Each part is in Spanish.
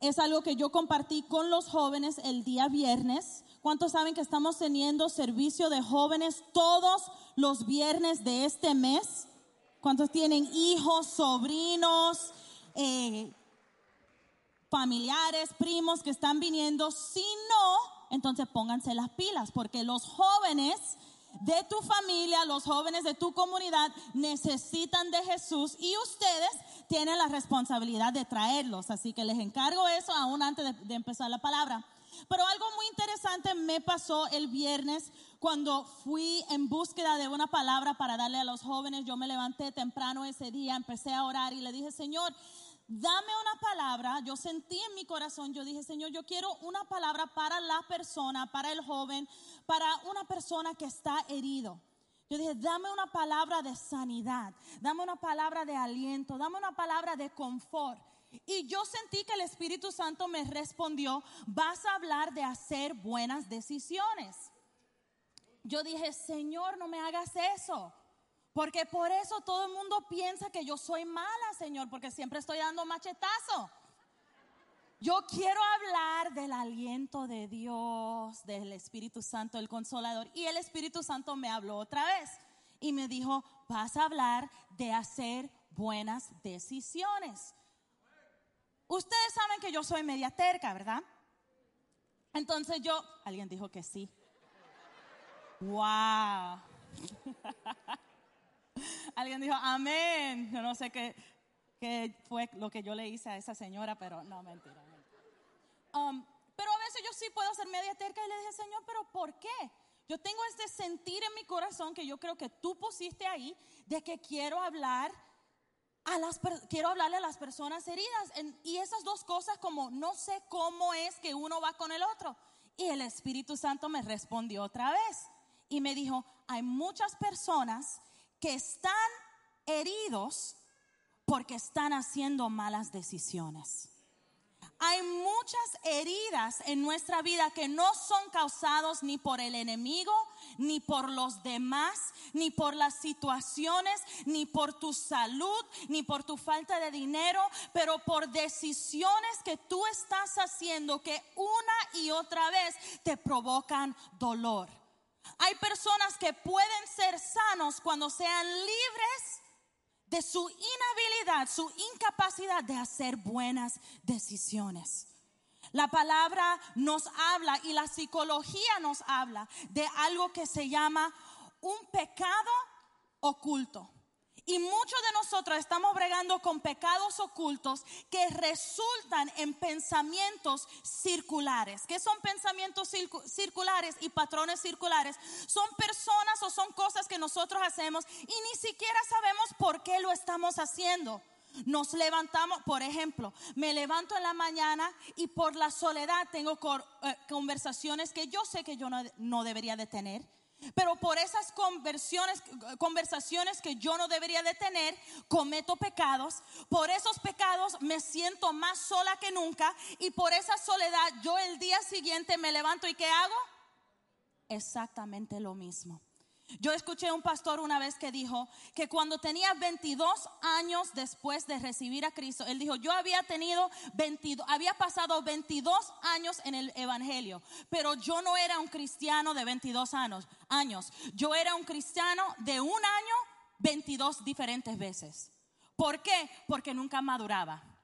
es algo que yo compartí con los jóvenes el día viernes. ¿Cuántos saben que estamos teniendo servicio de jóvenes todos los viernes de este mes? ¿Cuántos tienen hijos, sobrinos, eh, familiares, primos que están viniendo? Si no, entonces pónganse las pilas, porque los jóvenes de tu familia, los jóvenes de tu comunidad necesitan de Jesús y ustedes tienen la responsabilidad de traerlos. Así que les encargo eso aún antes de, de empezar la palabra. Pero algo muy interesante me pasó el viernes cuando fui en búsqueda de una palabra para darle a los jóvenes. Yo me levanté temprano ese día, empecé a orar y le dije, Señor, dame una palabra. Yo sentí en mi corazón, yo dije, Señor, yo quiero una palabra para la persona, para el joven, para una persona que está herido. Yo dije, dame una palabra de sanidad, dame una palabra de aliento, dame una palabra de confort. Y yo sentí que el Espíritu Santo me respondió, vas a hablar de hacer buenas decisiones. Yo dije, Señor, no me hagas eso. Porque por eso todo el mundo piensa que yo soy mala, Señor, porque siempre estoy dando machetazo. Yo quiero hablar del aliento de Dios, del Espíritu Santo, el consolador. Y el Espíritu Santo me habló otra vez y me dijo, vas a hablar de hacer buenas decisiones. Ustedes saben que yo soy media terca, ¿verdad? Entonces yo, alguien dijo que sí. Wow. alguien dijo, amén. Yo no sé qué, qué, fue lo que yo le hice a esa señora, pero no, mentira. Um, pero a veces yo sí puedo ser media terca y le dije, Señor, pero ¿por qué? Yo tengo este sentir en mi corazón que yo creo que tú pusiste ahí de que quiero hablar a las quiero hablarle a las personas heridas y esas dos cosas como no sé cómo es que uno va con el otro. Y el Espíritu Santo me respondió otra vez y me dijo, hay muchas personas que están heridos porque están haciendo malas decisiones. Hay muchas heridas en nuestra vida que no son causados ni por el enemigo, ni por los demás, ni por las situaciones, ni por tu salud, ni por tu falta de dinero, pero por decisiones que tú estás haciendo que una y otra vez te provocan dolor. Hay personas que pueden ser sanos cuando sean libres de su inhabilidad, su incapacidad de hacer buenas decisiones. La palabra nos habla y la psicología nos habla de algo que se llama un pecado oculto. Y muchos de nosotros estamos bregando con pecados ocultos que resultan en pensamientos circulares. ¿Qué son pensamientos circulares y patrones circulares? Son personas o son cosas que nosotros hacemos y ni siquiera sabemos por qué lo estamos haciendo. Nos levantamos, por ejemplo, me levanto en la mañana y por la soledad tengo eh, conversaciones que yo sé que yo no, debería de tener pero por esas conversiones, conversaciones que yo no debería de tener, cometo pecados. Por esos pecados me siento más sola que nunca. Y por esa soledad yo el día siguiente me levanto y ¿qué hago? Exactamente lo mismo. Yo escuché a un pastor una vez que dijo que cuando tenía 22 años después de recibir a Cristo, él dijo, yo había tenido 22, había pasado 22 años en el Evangelio, pero yo no era un cristiano de 22 años, años. Yo era un cristiano de un año 22 diferentes veces. ¿Por qué? Porque nunca maduraba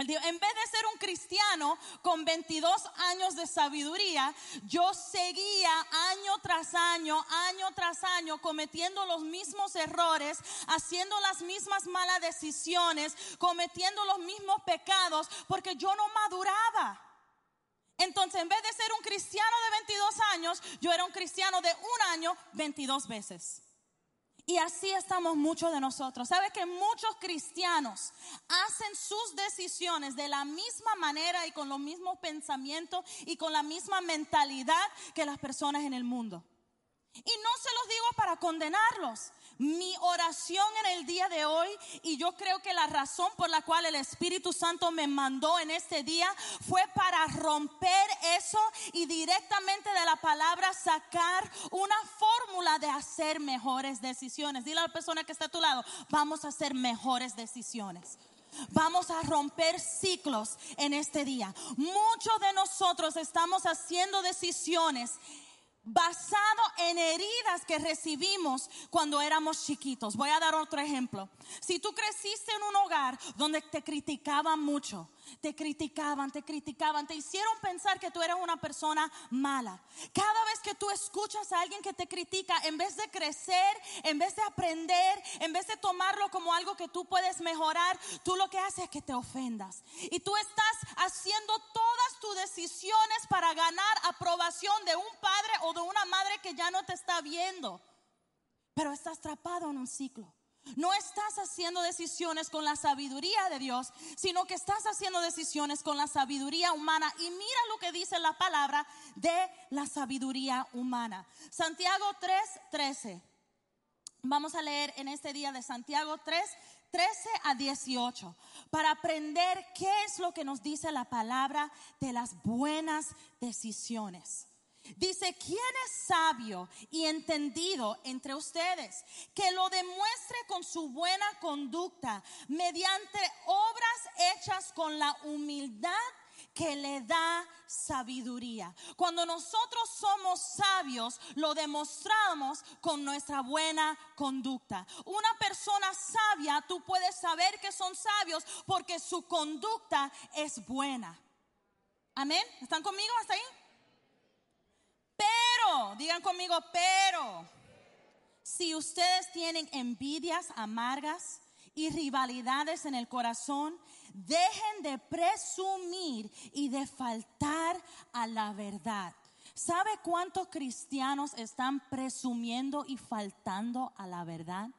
en vez de ser un cristiano con 22 años de sabiduría, yo seguía año tras año, año tras año, cometiendo los mismos errores, haciendo las mismas malas decisiones, cometiendo los mismos pecados, porque yo no maduraba. Entonces, en vez de ser un cristiano de 22 años, yo era un cristiano de un año 22 veces. Y así estamos muchos de nosotros. ¿Sabe que muchos cristianos hacen sus decisiones de la misma manera y con los mismos pensamientos y con la misma mentalidad que las personas en el mundo? Y no se los digo para condenarlos. Mi oración en el día de hoy, y yo creo que la razón por la cual el Espíritu Santo me mandó en este día fue para romper eso y directamente de la palabra sacar una fórmula de hacer mejores decisiones. Dile a la persona que está a tu lado, vamos a hacer mejores decisiones. Vamos a romper ciclos en este día. Muchos de nosotros estamos haciendo decisiones basado en heridas que recibimos cuando éramos chiquitos. Voy a dar otro ejemplo. Si tú creciste en un hogar donde te criticaban mucho, te criticaban, te criticaban, te hicieron pensar que tú eras una persona mala. Cada vez que tú escuchas a alguien que te critica, en vez de crecer, en vez de aprender, en vez de tomarlo como algo que tú puedes mejorar, tú lo que haces es que te ofendas. Y tú estás haciendo todas tus decisiones para ganar aprobación de un padre o de una madre que ya no te está viendo. Pero estás atrapado en un ciclo. No estás haciendo decisiones con la sabiduría de Dios, sino que estás haciendo decisiones con la sabiduría humana. Y mira lo que dice la palabra de la sabiduría humana. Santiago 3, 13. Vamos a leer en este día de Santiago 3, 13 a 18, para aprender qué es lo que nos dice la palabra de las buenas decisiones. Dice, ¿quién es sabio y entendido entre ustedes? Que lo demuestre con su buena conducta, mediante obras hechas con la humildad que le da sabiduría. Cuando nosotros somos sabios, lo demostramos con nuestra buena conducta. Una persona sabia, tú puedes saber que son sabios porque su conducta es buena. Amén. ¿Están conmigo hasta ahí? Pero, digan conmigo, pero, si ustedes tienen envidias amargas y rivalidades en el corazón, dejen de presumir y de faltar a la verdad. ¿Sabe cuántos cristianos están presumiendo y faltando a la verdad?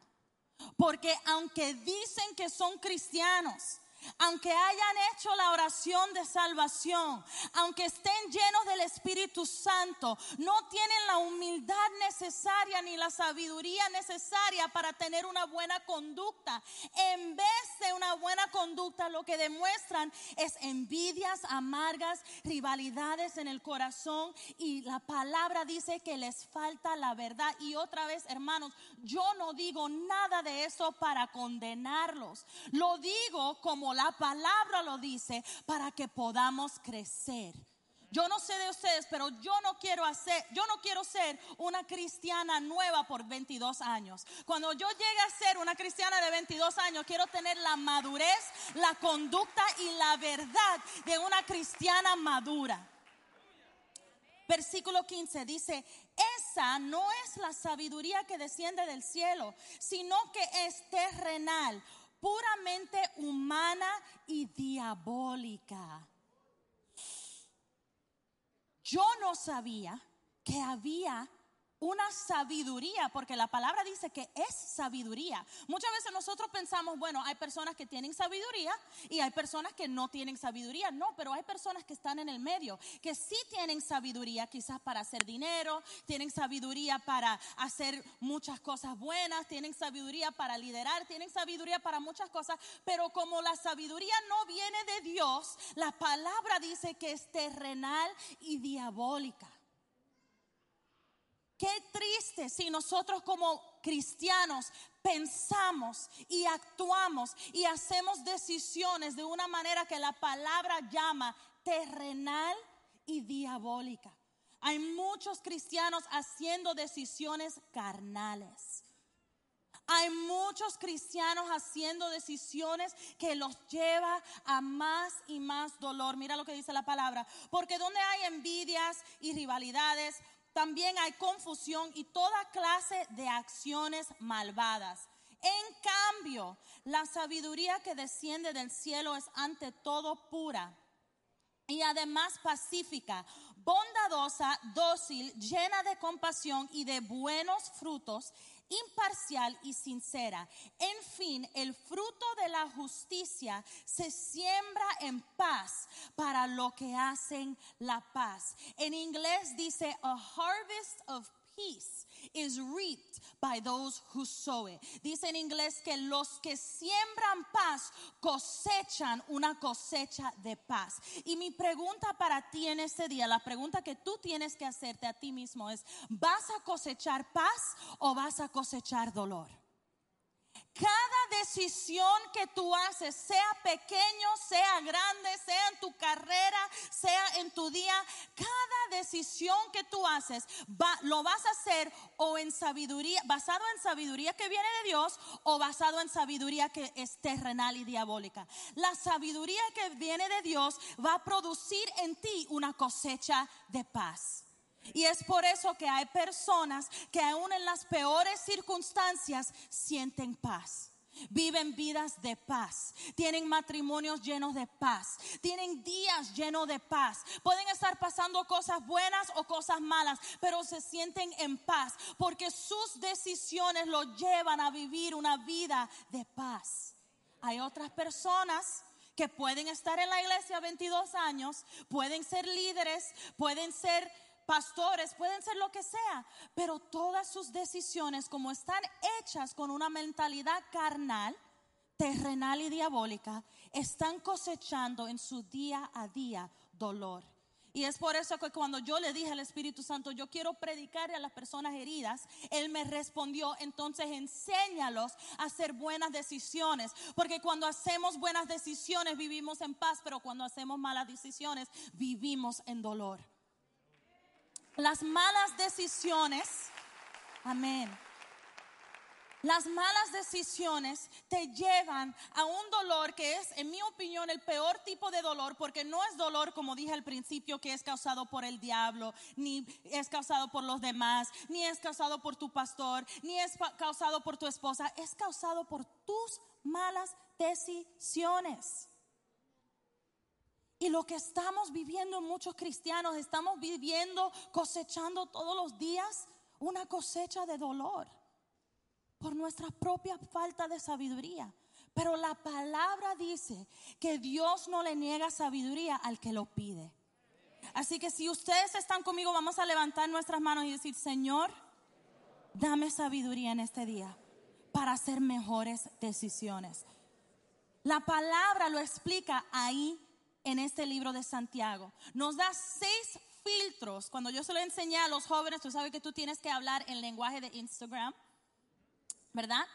Porque aunque dicen que son cristianos, aunque hayan hecho la oración de salvación, aunque estén llenos del Espíritu Santo, no tienen la humildad necesaria ni la sabiduría necesaria para tener una buena conducta. En vez de una buena conducta, lo que demuestran es envidias amargas, rivalidades en el corazón y la palabra dice que les falta la verdad. Y otra vez, hermanos, yo no digo nada de eso para condenarlos. Lo digo como la palabra lo dice, para que podamos crecer. Yo no sé de ustedes, pero yo no quiero hacer, yo no quiero ser una cristiana nueva por 22 años. Cuando yo llegue a ser una cristiana de 22 años, quiero tener la madurez, la conducta y la verdad de una cristiana madura. Versículo 15 dice, esa no es la sabiduría que desciende del cielo, sino que es terrenal puramente humana y diabólica. Yo no sabía que había una sabiduría, porque la palabra dice que es sabiduría. Muchas veces nosotros pensamos, bueno, hay personas que tienen sabiduría y hay personas que no tienen sabiduría. No, pero hay personas que están en el medio, que sí tienen sabiduría quizás para hacer dinero, tienen sabiduría para hacer muchas cosas buenas, tienen sabiduría para liderar, tienen sabiduría para muchas cosas, pero como la sabiduría no viene de Dios, la palabra dice que es terrenal y diabólica. Qué triste si nosotros como cristianos pensamos y actuamos y hacemos decisiones de una manera que la palabra llama terrenal y diabólica. Hay muchos cristianos haciendo decisiones carnales. Hay muchos cristianos haciendo decisiones que los lleva a más y más dolor. Mira lo que dice la palabra. Porque donde hay envidias y rivalidades, también hay confusión y toda clase de acciones malvadas. En cambio, la sabiduría que desciende del cielo es ante todo pura y además pacífica, bondadosa, dócil, llena de compasión y de buenos frutos, imparcial y sincera. En fin, el fruto de la justicia se siembra en paz para lo que hacen la paz. En inglés dice a harvest of peace is reaped by those who sow it. Dice en inglés que los que siembran paz cosechan una cosecha de paz. Y mi pregunta para ti en este día, la pregunta que tú tienes que hacerte a ti mismo es, ¿vas a cosechar paz o vas a cosechar dolor? Cada decisión que tú haces, sea pequeño, sea grande, sea en tu carrera, sea en tu día, cada decisión que tú haces lo vas a hacer o en sabiduría, basado en sabiduría que viene de Dios o basado en sabiduría que es terrenal y diabólica. La sabiduría que viene de Dios va a producir en ti una cosecha de paz. Y es por eso que hay personas que aún en las peores circunstancias sienten paz. Viven vidas de paz, tienen matrimonios llenos de paz, tienen días llenos de paz. Pueden estar pasando cosas buenas o cosas malas, pero se sienten en paz porque sus decisiones los llevan a vivir una vida de paz. Hay otras personas que pueden estar en la iglesia 22 años, pueden ser líderes, pueden ser pastores, pueden ser lo que sea, pero todas sus decisiones, como están hechas con una mentalidad carnal, terrenal y diabólica, están cosechando en su día a día dolor. Y es por eso que cuando yo le dije al Espíritu Santo, yo quiero predicarle a las personas heridas, Él me respondió, entonces enséñalos a hacer buenas decisiones. Porque cuando hacemos buenas decisiones vivimos en paz, pero cuando hacemos malas decisiones vivimos en dolor. Las malas decisiones, amén. Las malas decisiones te llevan a un dolor que es, en mi opinión, el peor tipo de dolor, porque no es dolor, como dije al principio, que es causado por el diablo, ni es causado por los demás, ni es causado por tu pastor, ni es causado por tu esposa, es causado por tus malas decisiones. Y lo que estamos viviendo muchos cristianos, estamos viviendo, cosechando todos los días una cosecha de dolor por nuestra propia falta de sabiduría. Pero la palabra dice que Dios no le niega sabiduría al que lo pide. Así que si ustedes están conmigo, vamos a levantar nuestras manos y decir, Señor, dame sabiduría en este día para hacer mejores decisiones. La palabra lo explica ahí en este libro de Santiago. Nos da seis filtros. Cuando yo se lo enseñé a los jóvenes, tú sabes que tú tienes que hablar en lenguaje de Instagram, ¿verdad?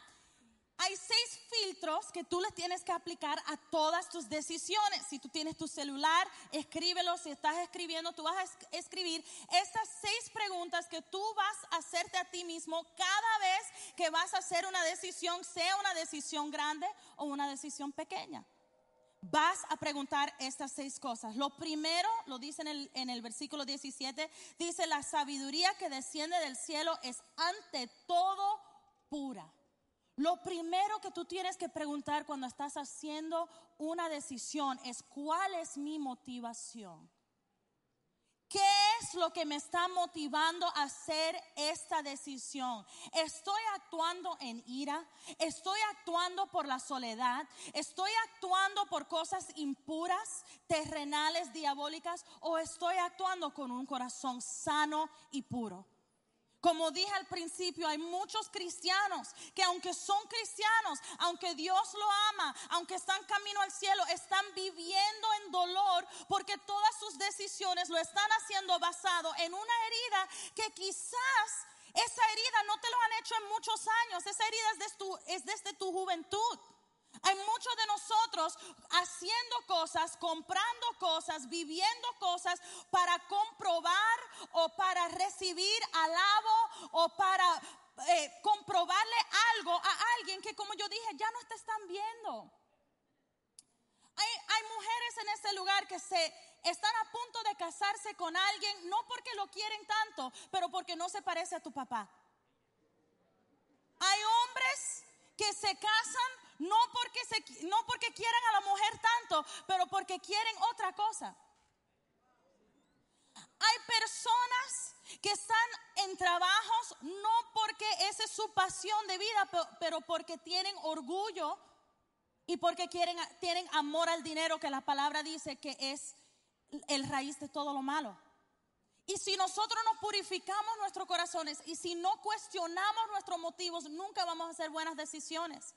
Hay seis filtros que tú les tienes que aplicar a todas tus decisiones. Si tú tienes tu celular, escríbelo. Si estás escribiendo, tú vas a escribir estas seis preguntas que tú vas a hacerte a ti mismo cada vez que vas a hacer una decisión, sea una decisión grande o una decisión pequeña vas a preguntar estas seis cosas. Lo primero, lo dice en el, versículo 17, dice, la sabiduría que desciende del cielo es ante todo pura. Lo primero que tú tienes que preguntar cuando estás haciendo una decisión es, ¿cuál es mi motivación? ¿Qué es lo que me está motivando a hacer esta decisión? ¿Estoy actuando en ira? ¿Estoy actuando por la soledad? ¿Estoy actuando por cosas impuras, terrenales, diabólicas? ¿O estoy actuando con un corazón sano y puro? Como dije al principio, hay muchos cristianos que aunque son cristianos, aunque Dios lo ama, aunque están camino al cielo, están viviendo en dolor porque todas sus decisiones lo están haciendo basado en una herida que quizás esa herida no te lo han hecho en muchos años, esa herida es desde tu, es desde tu juventud. Hay muchos de nosotros haciendo cosas, comprando cosas, viviendo cosas para comprobar o para recibir alabo o para eh, comprobarle algo a alguien que como yo dije ya no te están viendo. Hay, hay, mujeres en este lugar que se están a punto de casarse con alguien, no porque lo quieren tanto, pero porque no se parece a tu papá. Hay hombres que se casan no porque, no porque quieren a la mujer tanto, pero porque quieren otra cosa. Hay personas que están en trabajos no porque esa es su pasión de vida, pero, porque tienen orgullo y porque quieren, tienen amor al dinero, que la palabra dice que es el raíz de todo lo malo. Y si nosotros no purificamos nuestros corazones y si no cuestionamos nuestros motivos, nunca vamos a hacer buenas decisiones.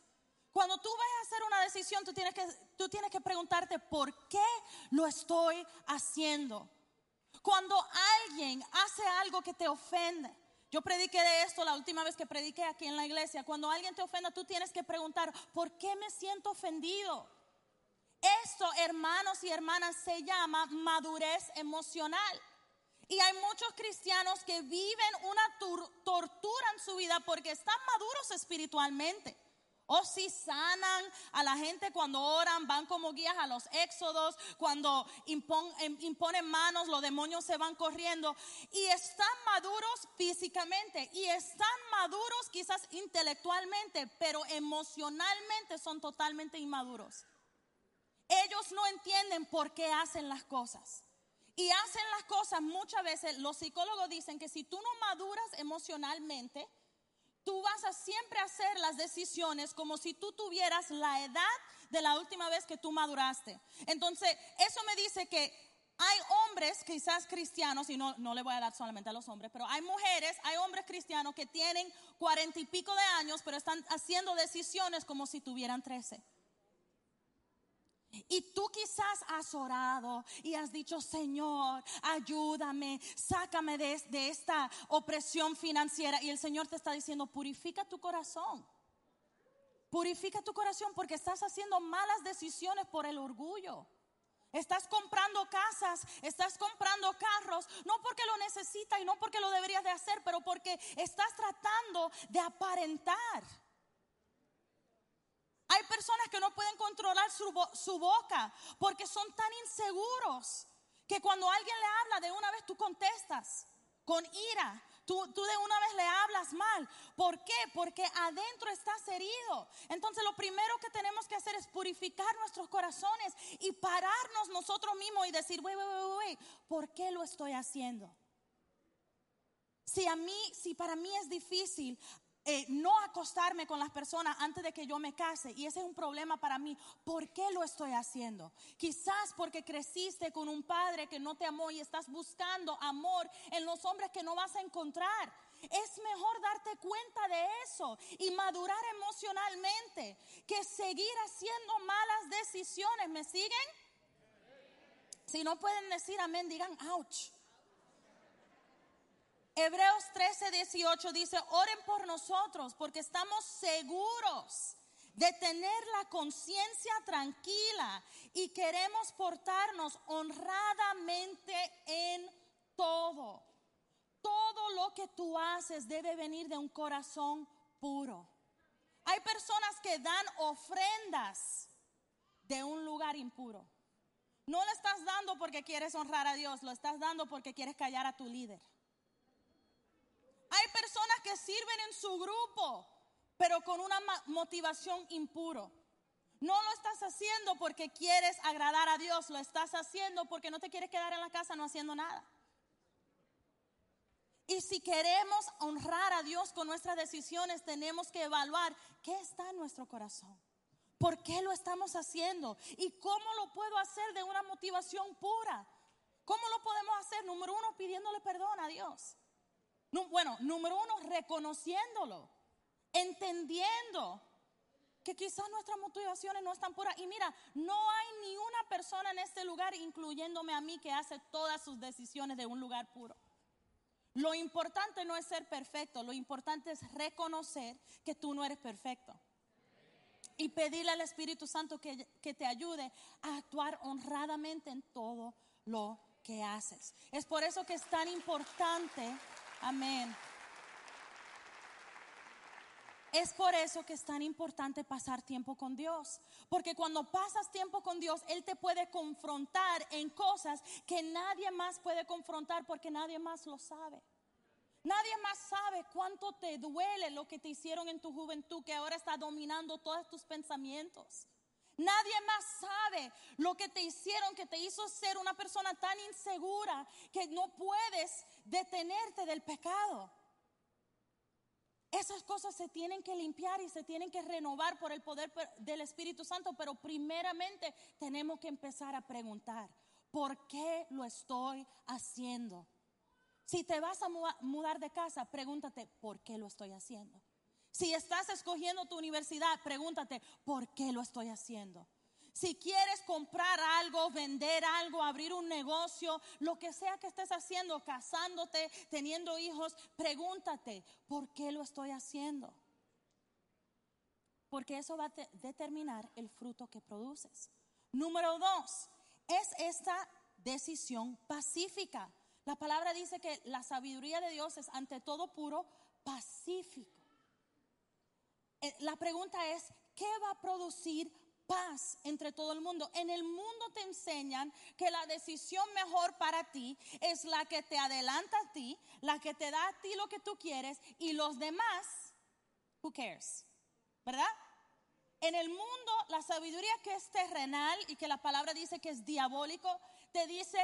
Cuando tú vas a hacer una decisión, tú tienes, que, tú tienes que preguntarte por qué lo estoy haciendo. Cuando alguien hace algo que te ofende, Yo prediqué de esto la última vez que prediqué aquí en la iglesia. Cuando alguien te ofenda, tú tienes que preguntar, ¿por qué me siento ofendido? Esto, hermanos y hermanas, se llama madurez emocional. Y hay muchos cristianos que viven una tortura en su vida porque están maduros espiritualmente. O si sanan a la gente cuando oran, van como guías a los éxodos, cuando em, imponen manos, los demonios se van corriendo. Y están maduros físicamente y están maduros quizás intelectualmente, pero emocionalmente son totalmente inmaduros. Ellos no entienden por qué hacen las cosas. Y hacen las cosas muchas veces, los psicólogos dicen que si tú no maduras emocionalmente, tú vas a siempre hacer las decisiones como si tú tuvieras la edad de la última vez que tú maduraste. Entonces, eso me dice que hay hombres, quizás cristianos, y no, no le voy a dar solamente a los hombres, pero hay mujeres, hay hombres cristianos que tienen cuarenta y pico de años, pero están haciendo decisiones como si tuvieran trece. Y tú quizás has orado y has dicho, Señor, ayúdame, sácame de, esta opresión financiera. Y el Señor te está diciendo, purifica tu corazón. Purifica tu corazón porque estás haciendo malas decisiones por el orgullo. Estás comprando casas, estás comprando carros, no porque lo necesitas y no porque lo deberías de hacer, pero porque estás tratando de aparentar. Hay personas que no pueden controlar su, boca porque son tan inseguros que cuando alguien le habla de una vez tú contestas con ira. Tú, tú, de una vez le hablas mal. ¿Por qué? Porque adentro estás herido. Entonces lo primero que tenemos que hacer es purificar nuestros corazones y pararnos nosotros mismos y decir, wey, wey, wey, wey, ¿por qué lo estoy haciendo? Si a mí, si para mí es difícil eh, no acostarme con las personas antes de que yo me case. Y ese es un problema para mí. ¿Por qué lo estoy haciendo? Quizás porque creciste con un padre que no te amó y estás buscando amor en los hombres que no vas a encontrar. Es mejor darte cuenta de eso y madurar emocionalmente que seguir haciendo malas decisiones. ¿Me siguen? Si no pueden decir amén, digan ouch. Hebreos 13, 18 dice, oren por nosotros porque estamos seguros de tener la conciencia tranquila y queremos portarnos honradamente en todo. Todo lo que tú haces debe venir de un corazón puro. Hay personas que dan ofrendas de un lugar impuro. No lo estás dando porque quieres honrar a Dios, lo estás dando porque quieres callar a tu líder. Hay personas que sirven en su grupo, pero con una motivación impuro. No lo estás haciendo porque quieres agradar a Dios, lo estás haciendo porque no te quieres quedar en la casa no haciendo nada. Y si queremos honrar a Dios con nuestras decisiones, tenemos que evaluar qué está en nuestro corazón. ¿Por qué lo estamos haciendo? ¿Y cómo lo puedo hacer de una motivación pura? ¿Cómo lo podemos hacer? Número uno, pidiéndole perdón a Dios. Bueno, número uno, reconociéndolo, entendiendo que quizás nuestras motivaciones no están puras. Y mira, no hay ni una persona en este lugar, incluyéndome a mí, que hace todas sus decisiones de un lugar puro. Lo importante no es ser perfecto, lo importante es reconocer que tú no eres perfecto. Y pedirle al Espíritu Santo que, que te ayude a actuar honradamente en todo lo que haces. Es por eso que es tan importante Amén. Es por eso que es tan importante pasar tiempo con Dios. Porque cuando pasas tiempo con Dios, Él te puede confrontar en cosas que nadie más puede confrontar porque nadie más lo sabe. Nadie más sabe cuánto te duele lo que te hicieron en tu juventud que ahora está dominando todos tus pensamientos. Nadie más sabe lo que te hicieron, que te hizo ser una persona tan insegura que no puedes detenerte del pecado. Esas cosas se tienen que limpiar y se tienen que renovar por el poder del Espíritu Santo, pero primeramente tenemos que empezar a preguntar, ¿por qué lo estoy haciendo? Si te vas a mudar de casa, pregúntate, ¿por qué lo estoy haciendo? Si estás escogiendo tu universidad, pregúntate, ¿por qué lo estoy haciendo? Si quieres comprar algo, vender algo, abrir un negocio, lo que sea que estés haciendo, casándote, teniendo hijos, pregúntate, ¿por qué lo estoy haciendo? Porque eso va a determinar el fruto que produces. Número dos, es esta decisión pacífica. La palabra dice que la sabiduría de Dios es ante todo puro pacífico. Eh, la pregunta es, ¿qué va a producir paz entre todo el mundo. En el mundo te enseñan que la decisión mejor para ti es la que te adelanta a ti, la que te da a ti lo que tú quieres y los demás, who cares? ¿Verdad? En el mundo, la sabiduría que es terrenal y que la palabra dice que es diabólico, te dice,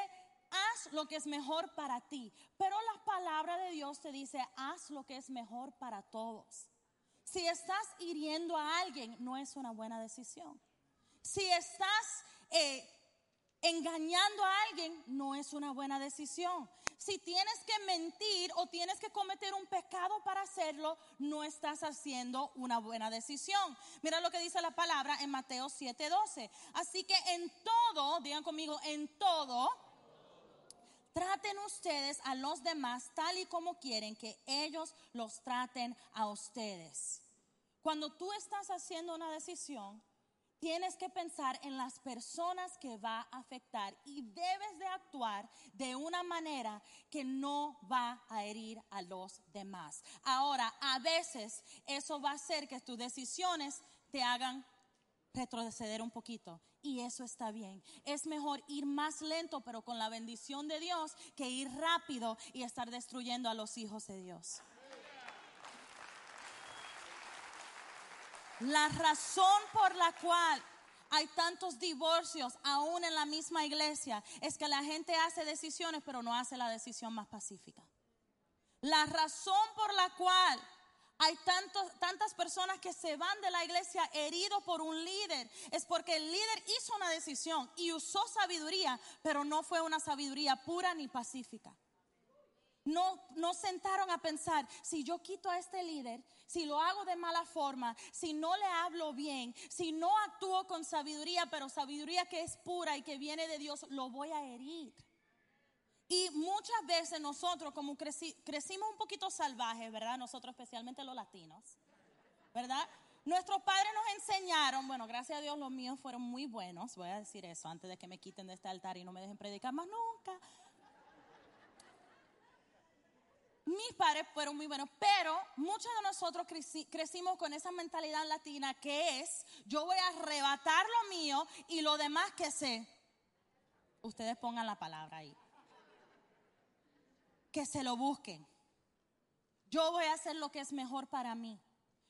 haz lo que es mejor para ti. Pero la palabra de Dios te dice, haz lo que es mejor para todos. Si estás hiriendo a alguien, no es una buena decisión. Si estás eh, engañando a alguien, no es una buena decisión. Si tienes que mentir o tienes que cometer un pecado para hacerlo, no estás haciendo una buena decisión. Mira lo que dice la palabra en Mateo 7:12. Así que en todo, digan conmigo, en todo, traten ustedes a los demás tal y como quieren que ellos los traten a ustedes. Cuando tú estás haciendo una decisión, tienes que pensar en las personas que va a afectar y debes de actuar de una manera que no va a herir a los demás. Ahora, a veces eso va a hacer que tus decisiones te hagan retroceder un poquito. Y eso está bien. Es mejor ir más lento, pero con la bendición de Dios, que ir rápido y estar destruyendo a los hijos de Dios. La razón por la cual hay tantos divorcios aún en la misma iglesia es que la gente hace decisiones pero no hace la decisión más pacífica. La razón por la cual hay tantas personas que se van de la iglesia heridos por un líder es porque el líder hizo una decisión y usó sabiduría, pero no fue una sabiduría pura ni pacífica. No, no sentaron a pensar, si yo quito a este líder, si lo hago de mala forma, si no le hablo bien, si no actúo con sabiduría, pero sabiduría que es pura y que viene de Dios, lo voy a herir. Y muchas veces nosotros, como crecimos un poquito salvajes, ¿verdad? Nosotros, especialmente los latinos, ¿verdad? Nuestros padres nos enseñaron, bueno, gracias a Dios los míos fueron muy buenos, voy a decir eso antes de que me quiten de este altar y no me dejen predicar más nunca. mis padres fueron muy buenos, pero muchos de nosotros crecimos con esa mentalidad latina que es, yo voy a arrebatar lo mío y lo demás que sé. Ustedes pongan la palabra ahí. Que se lo busquen. Yo voy a hacer lo que es mejor para mí.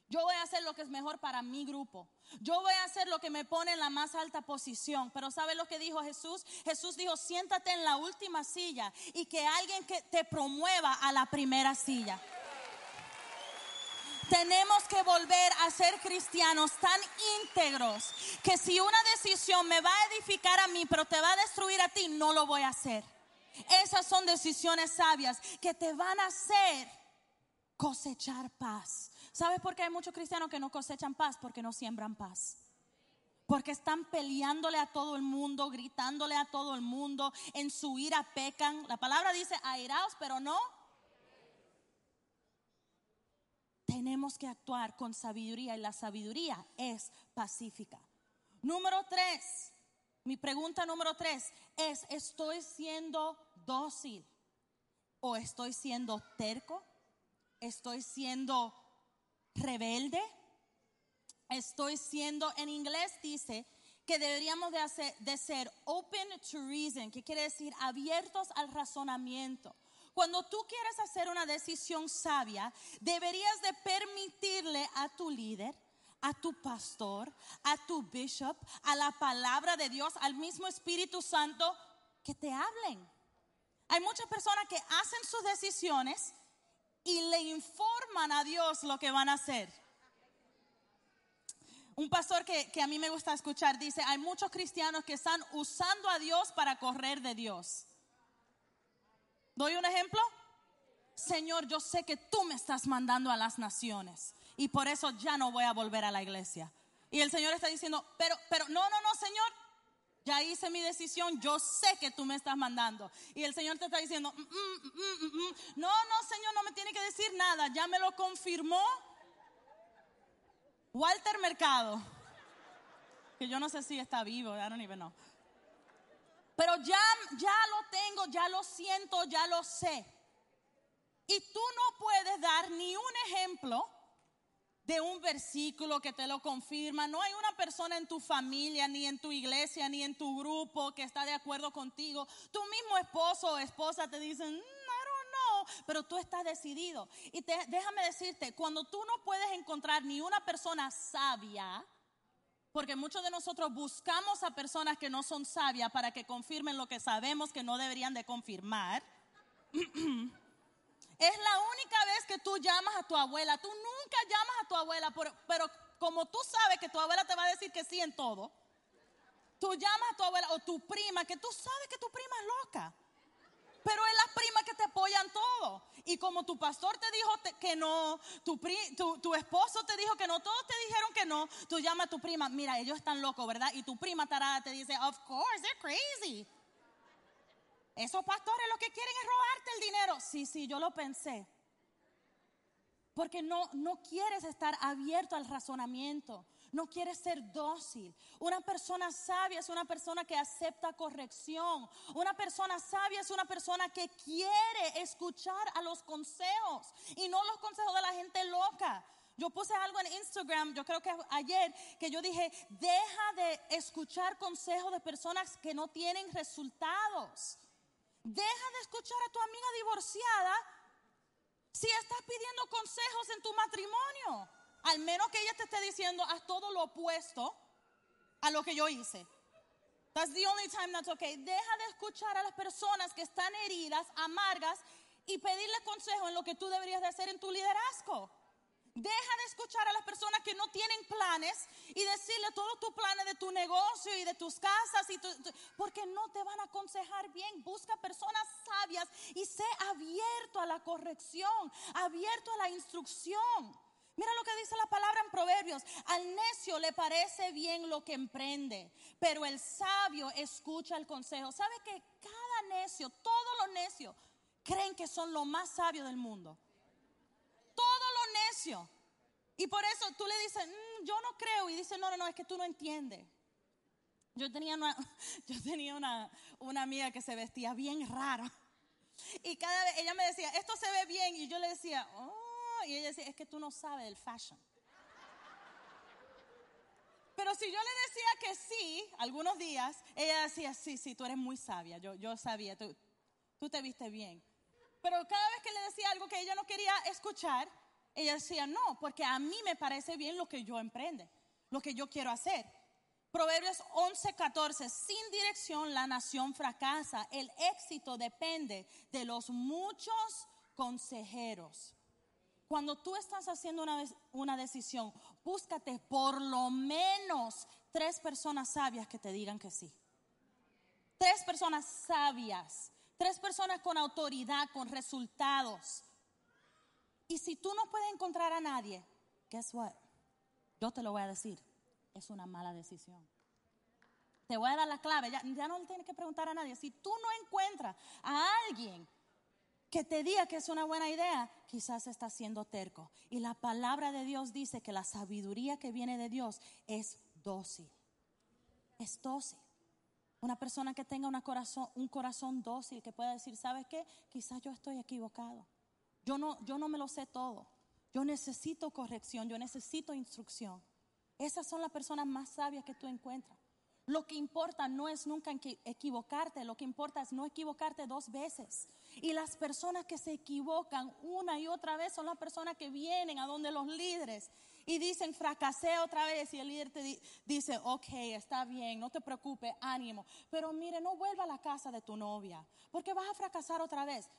Yo voy a hacer lo que es mejor para mi grupo. Yo voy a hacer lo que me pone en la más alta posición. Pero ¿sabe lo que dijo Jesús? Jesús dijo, siéntate en la última silla y que alguien que te promueva a la primera silla. Tenemos que volver a ser cristianos tan íntegros que si una decisión me va a edificar a mí, pero te va a destruir a ti, no lo voy a hacer. Esas son decisiones sabias que te van a hacer cosechar paz ¿Sabes por qué hay muchos cristianos que no cosechan paz? Porque no siembran paz. Porque están peleándole a todo el mundo, gritándole a todo el mundo, en su ira pecan. La palabra dice airaos, pero no. Tenemos que actuar con sabiduría y la sabiduría es pacífica. Número tres, mi pregunta número tres es, ¿estoy siendo dócil o estoy siendo terco? ¿Estoy siendo rebelde. Estoy siendo, en inglés dice que deberíamos de, hacer, de ser open to reason, que quiere decir abiertos al razonamiento. Cuando tú quieres hacer una decisión sabia, deberías de permitirle a tu líder, a tu pastor, a tu bishop, a la palabra de Dios, al mismo Espíritu Santo, que te hablen. Hay muchas personas que hacen sus decisiones y le informan a Dios lo que van a hacer. Un pastor que, a mí me gusta escuchar dice, hay muchos cristianos que están usando a Dios para correr de Dios. ¿Doy un ejemplo? Señor, yo sé que tú me estás mandando a las naciones y por eso ya no voy a volver a la iglesia. Y el Señor está diciendo, pero, pero, no, no, no, Señor, ya hice mi decisión, yo sé que tú me estás mandando. Y el Señor te está diciendo, mm, mm, mm, no, no, Señor, no me tiene que decir nada, ya me lo confirmó Walter Mercado, que yo no sé si está vivo, I don't even know. Pero ya, ya lo tengo, ya lo siento, ya lo sé. Y tú no puedes dar ni un ejemplo de un versículo que te lo confirma. No hay una persona en tu familia, ni en tu iglesia, ni en tu grupo que está de acuerdo contigo. Tu mismo esposo o esposa te dicen, mm, I don't know, pero tú estás decidido. Y déjame decirte, cuando tú no puedes encontrar ni una persona sabia, porque muchos de nosotros buscamos a personas que no son sabias para que confirmen lo que sabemos que no deberían de confirmar. Es la única vez que tú llamas a tu abuela. Tú nunca llamas a tu abuela, pero, como tú sabes que tu abuela te va a decir que sí en todo, tú llamas a tu abuela o tu prima, que tú sabes que tu prima es loca. Pero es la prima que te apoyan todo. Y como tu pastor te dijo que no, tu, tu, esposo te dijo que no, todos te dijeron que no, tú llamas a tu prima, mira, ellos están locos, ¿verdad? Y tu prima tarada te dice, of course, they're crazy. Esos pastores lo que quieren es robarte el dinero. Sí, sí, yo lo pensé. Porque no, no quieres estar abierto al razonamiento. No quieres ser dócil. Una persona sabia es una persona que acepta corrección. Una persona sabia es una persona que quiere escuchar a los consejos y no los consejos de la gente loca. Yo puse algo en Instagram, yo creo que ayer, que yo dije, deja de escuchar consejos de personas que no tienen resultados. Deja de escuchar a tu amiga divorciada si estás pidiendo consejos en tu matrimonio. Al menos que ella te esté diciendo, haz todo lo opuesto a lo que yo hice. That's the only time that's okay. Deja de escuchar a las personas que están heridas, amargas, y pedirle consejo en lo que tú deberías de hacer en tu liderazgo. Deja de escuchar a las personas que no tienen planes y decirle todos tus planes de tu negocio y de tus casas, y porque no te van a aconsejar bien. Busca personas sabias y sé abierto a la corrección, abierto a la instrucción. Mira lo que dice la palabra en Proverbios. Al necio le parece bien lo que emprende, pero el sabio escucha el consejo. ¿Sabe que cada necio, todos los necios, creen que son lo más sabio del mundo? Y por eso tú le dices, mm, yo no creo. Y dice, no, no, no, es que tú no entiendes. Yo tenía una, yo tenía una, una amiga que se vestía bien rara. Y cada vez ella me decía, esto se ve bien. Y yo le decía, oh, y ella decía, es que tú no sabes del fashion. Pero si yo le decía que sí, algunos días, ella decía, sí, sí, tú eres muy sabia. Yo, yo sabía, tú, tú te viste bien. Pero cada vez que le decía algo que ella no quería escuchar, ella decía, no, porque a mí me parece bien lo que yo emprende, lo que yo quiero hacer. Proverbios 11:14, sin dirección la nación fracasa, el éxito depende de los muchos consejeros. Cuando tú estás haciendo una, una decisión, búscate por lo menos tres personas sabias que te digan que sí. Tres personas sabias Tres personas con autoridad, con resultados. Y si tú no puedes encontrar a nadie, guess what? Yo te lo voy a decir. Es una mala decisión. Te voy a dar la clave. Ya, no le tienes que preguntar a nadie. Si tú no encuentras a alguien que te diga que es una buena idea, quizás estás siendo terco. Y la palabra de Dios dice que la sabiduría que viene de Dios es dócil. Es dócil. Una persona que tenga un corazón dócil, que pueda decir, ¿sabes qué? Quizás yo estoy equivocado. Yo no, yo no me lo sé todo. Yo necesito corrección, yo necesito instrucción. Esas son las personas más sabias que tú encuentras. Lo que importa no es nunca equivocarte, lo que importa es no equivocarte dos veces. Y las personas que se equivocan una y otra vez son las personas que vienen a donde los líderes y dicen fracasé otra vez y el líder te dice, ok, está bien, no te preocupes, ánimo. Pero mire, no vuelva a la casa de tu novia porque vas a fracasar otra vez.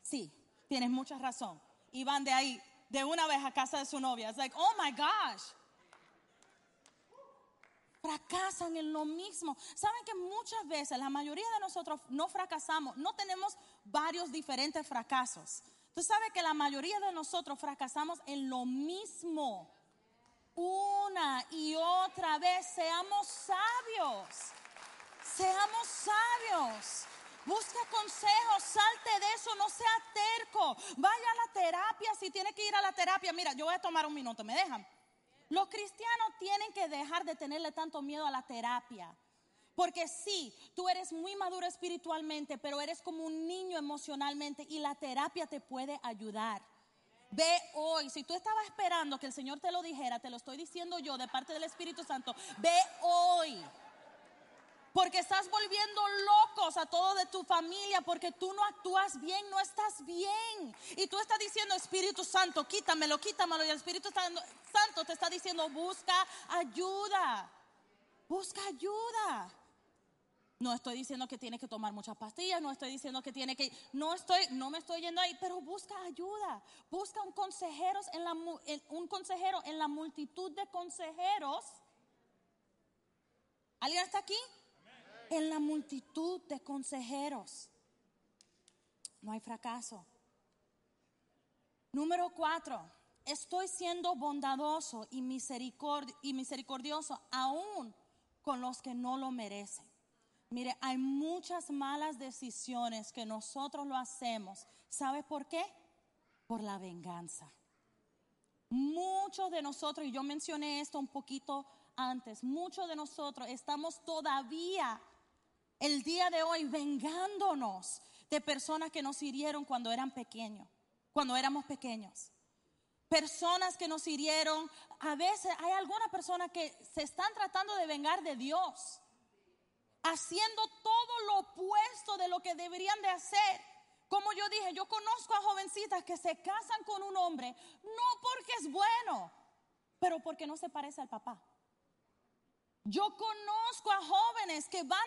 Sí, tienes mucha razón. Y van de ahí, de una vez a casa de su novia. Es like, oh my gosh. Fracasan en lo mismo. Saben que muchas veces la mayoría de nosotros no fracasamos, no tenemos varios diferentes fracasos. Tú sabes que la mayoría de nosotros fracasamos en lo mismo. una y otra vez. Seamos sabios. Seamos sabios. Busca consejos, salte de eso, no sea terco. Vaya a la terapia si tiene que ir a la terapia. Mira, yo voy a tomar un minuto, ¿me dejan? Los cristianos tienen que dejar de tenerle tanto miedo a la terapia. Porque sí, tú eres muy maduro espiritualmente, pero eres como un niño emocionalmente y la terapia te puede ayudar. Ve hoy, si tú estabas esperando que el Señor te lo dijera, te lo estoy diciendo yo de parte del Espíritu Santo, ve hoy. Porque estás volviendo locos a todo de tu familia, porque tú no actúas bien, no estás bien. Y tú estás diciendo, Espíritu Santo, quítamelo, quítamelo. Y el Espíritu Santo te está diciendo, busca ayuda. Busca ayuda. No estoy diciendo que tiene que tomar muchas pastillas, no estoy diciendo que tiene que, no estoy, no me estoy yendo ahí, pero busca ayuda, busca un consejero en la, un consejero en la multitud de consejeros. ¿Alguien está aquí? En la multitud de consejeros. No hay fracaso. Número cuatro, estoy siendo bondadoso y, misericordioso aún con los que no lo merecen. Mire, hay muchas malas decisiones que nosotros lo hacemos. ¿Sabe por qué? Por la venganza. Muchos de nosotros, y yo mencioné esto un poquito antes, muchos de nosotros estamos todavía el día de hoy vengándonos de personas que nos hirieron cuando eran pequeños, cuando éramos pequeños. Personas que nos hirieron, a veces hay algunas personas que se están tratando de vengar de Dios haciendo todo lo opuesto de lo que deberían de hacer. Como yo dije, yo conozco a jovencitas que se casan con un hombre no porque es bueno, pero porque no se parece al papá. Yo conozco a jóvenes que van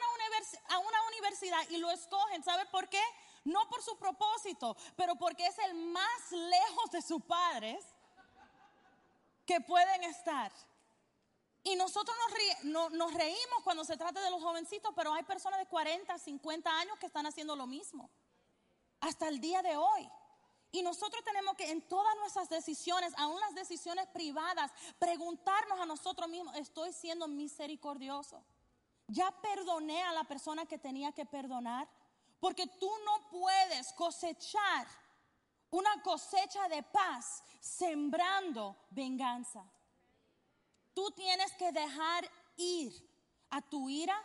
a, una universidad y lo escogen, ¿sabe por qué? No por su propósito, pero porque es el más lejos de sus padres que pueden estar. Y nosotros nos, reímos cuando se trata de los jovencitos, pero hay personas de 40, 50 años que están haciendo lo mismo. Hasta el día de hoy. Y nosotros tenemos que en todas nuestras decisiones, aún las decisiones privadas, preguntarnos a nosotros mismos, ¿estoy siendo misericordioso? ¿Ya perdoné a la persona que tenía que perdonar? Porque tú no puedes cosechar una cosecha de paz sembrando venganza. Tú tienes que dejar ir a tu ira,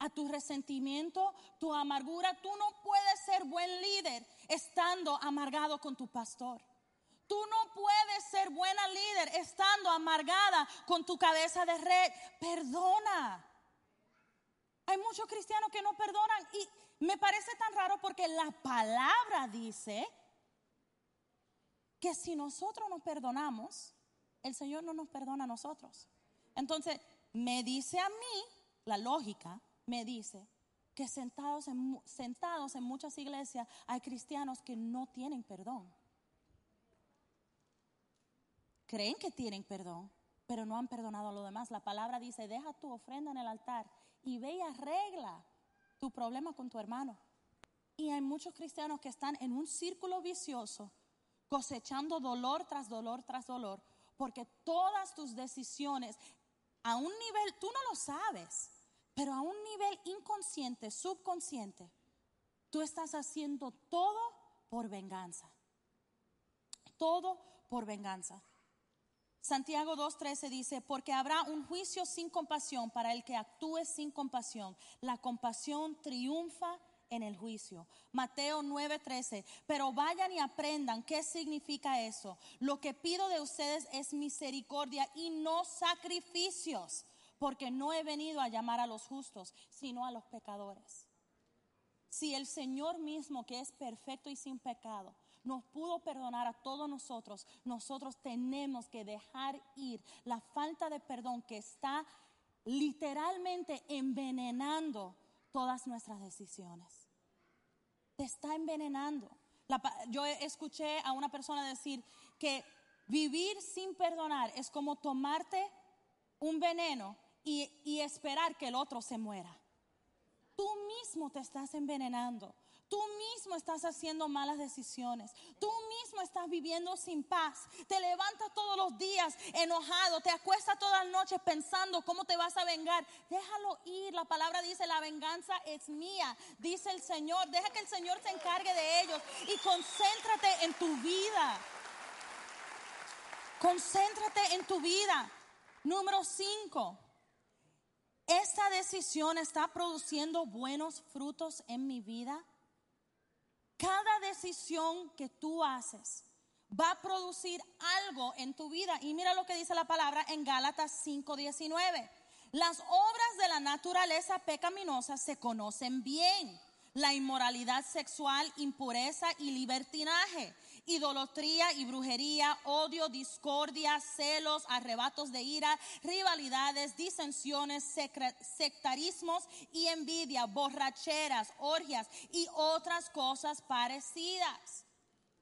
a tu resentimiento, tu amargura. Tú no puedes ser buen líder estando amargado con tu pastor. Tú no puedes ser buena líder estando amargada con tu cabeza de red. Perdona. Hay muchos cristianos que no perdonan y me parece tan raro porque la palabra dice que si nosotros nos perdonamos, el Señor no nos perdona a nosotros. Entonces, me dice a mí, la lógica me dice que sentados en, sentados en muchas iglesias hay cristianos que no tienen perdón. Creen que tienen perdón, pero no han perdonado a los demás. La palabra dice, deja tu ofrenda en el altar y ve y arregla tu problema con tu hermano. Y hay muchos cristianos que están en un círculo vicioso, cosechando dolor tras dolor tras dolor, porque todas tus decisiones a un nivel, tú no lo sabes, pero a un nivel inconsciente, subconsciente, tú estás haciendo todo por venganza. Todo por venganza. Santiago 2.13 dice, porque habrá un juicio sin compasión para el que actúe sin compasión. La compasión triunfa en el juicio. Mateo 9:13, pero vayan y aprendan qué significa eso. Lo que pido de ustedes es misericordia y no sacrificios, porque no he venido a llamar a los justos, sino a los pecadores. Si el Señor mismo, que es perfecto y sin pecado, nos pudo perdonar a todos nosotros, nosotros tenemos que dejar ir la falta de perdón que está literalmente envenenando todas nuestras decisiones. Te está envenenando. yo escuché a una persona decir que vivir sin perdonar es como tomarte un veneno y, esperar que el otro se muera. tú mismo te estás envenenando. Tú mismo estás haciendo malas decisiones. Tú mismo estás viviendo sin paz. Te levantas todos los días enojado. Te acuestas todas las noches pensando cómo te vas a vengar. Déjalo ir. La palabra dice, la venganza es mía. Dice el Señor. Deja que el Señor se encargue de ellos. Y concéntrate en tu vida. Concéntrate en tu vida. Número cinco. ¿Esta decisión está produciendo buenos frutos en mi vida? Cada decisión que tú haces va a producir algo en tu vida. Y mira lo que dice la palabra en Gálatas 5:19. Las obras de la naturaleza pecaminosa se conocen bien. La inmoralidad sexual, impureza y libertinaje idolatría y brujería, odio, discordia, celos, arrebatos de ira, rivalidades, disensiones, sectarismos y envidia, borracheras, orgias y otras cosas parecidas.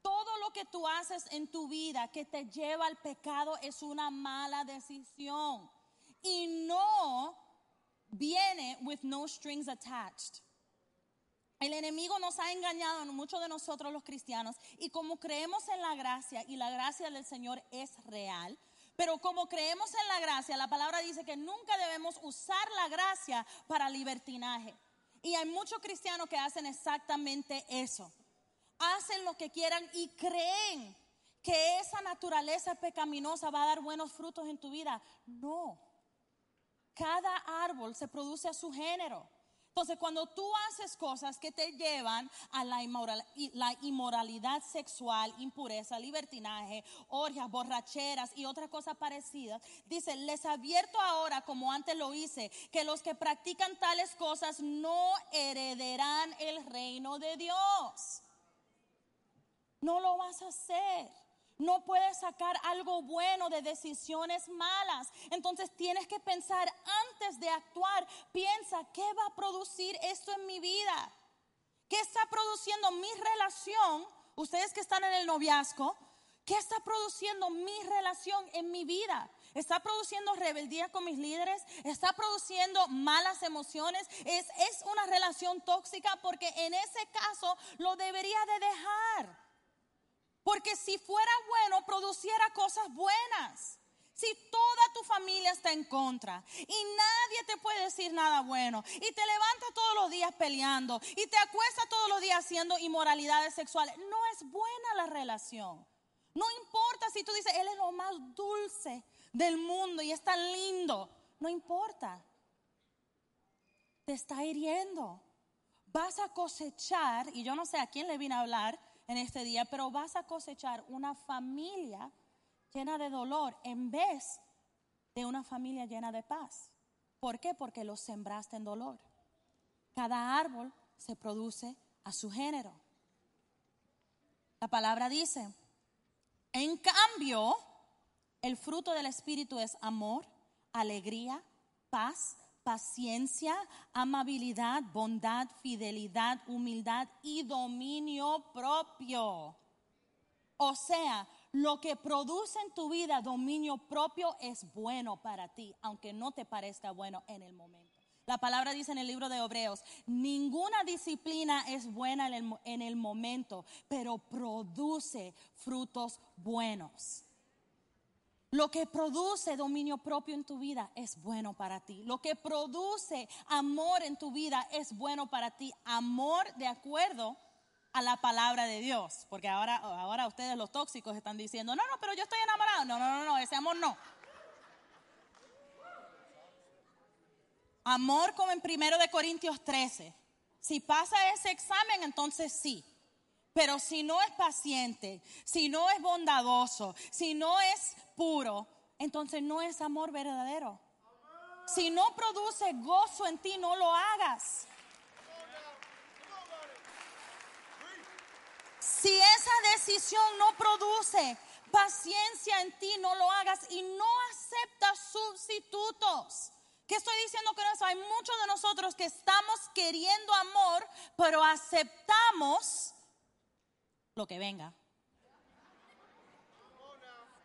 Todo lo que tú haces en tu vida que te lleva al pecado es una mala decisión y no viene with no strings attached. El enemigo nos ha engañado a muchos de nosotros los cristianos y como creemos en la gracia y la gracia del Señor es real, pero como creemos en la gracia, la palabra dice que nunca debemos usar la gracia para libertinaje. Y hay muchos cristianos que hacen exactamente eso. Hacen lo que quieran y creen que esa naturaleza pecaminosa va a dar buenos frutos en tu vida. No. Cada árbol se produce a su género. Entonces, cuando tú haces cosas que te llevan a la, inmoralidad sexual, impureza, libertinaje, orgias, borracheras y otras cosas parecidas, dice, les advierto ahora, como antes lo hice, que los que practican tales cosas no heredarán el reino de Dios. No lo vas a hacer no puedes sacar algo bueno de decisiones malas. Entonces tienes que pensar antes de actuar, piensa, ¿qué va a producir esto en mi vida? ¿Qué está produciendo mi relación? Ustedes que están en el noviazgo, ¿qué está produciendo mi relación en mi vida? ¿Está produciendo rebeldía con mis líderes? ¿Está produciendo malas emociones? ¿Es, es una relación tóxica? Porque en ese caso lo debería de dejar. Porque si fuera bueno, produciera cosas buenas. Si toda tu familia está en contra y nadie te puede decir nada bueno y te levantas todos los días peleando y te acuestas todos los días haciendo inmoralidades sexuales, no es buena la relación. No importa si tú dices, Él es lo más dulce del mundo y es tan lindo. No importa. Te está hiriendo. Vas a cosechar, y yo no sé a quién le vine a hablar, en este día, pero vas a cosechar una familia llena de dolor en vez de una familia llena de paz. ¿Por qué? Porque lo sembraste en dolor. Cada árbol se produce a su género. La palabra dice, en cambio, el fruto del Espíritu es amor, alegría, paz, paciencia, amabilidad, bondad, fidelidad, humildad y dominio propio. O sea, lo que produce en tu vida dominio propio es bueno para ti, aunque no te parezca bueno en el momento. La palabra dice en el libro de Hebreos, ninguna disciplina es buena en el, en el momento, pero produce frutos buenos. Lo que produce dominio propio en tu vida es bueno para ti. Lo que produce amor en tu vida es bueno para ti. Amor de acuerdo a la palabra de Dios. Porque ahora, ahora ustedes los tóxicos están diciendo, no, no, pero yo estoy enamorado. No, no, no, no, ese amor no. Amor como en primero de Corintios 13. Si pasa ese examen, entonces sí. Pero si no es paciente, si no es bondadoso, si no es puro, entonces no es amor verdadero. Si no produce gozo en ti, no lo hagas. Si esa decisión no produce paciencia en ti, no lo hagas y no aceptas sustitutos. ¿Qué estoy diciendo con eso? Hay muchos de nosotros que estamos queriendo amor, pero aceptamos lo que venga.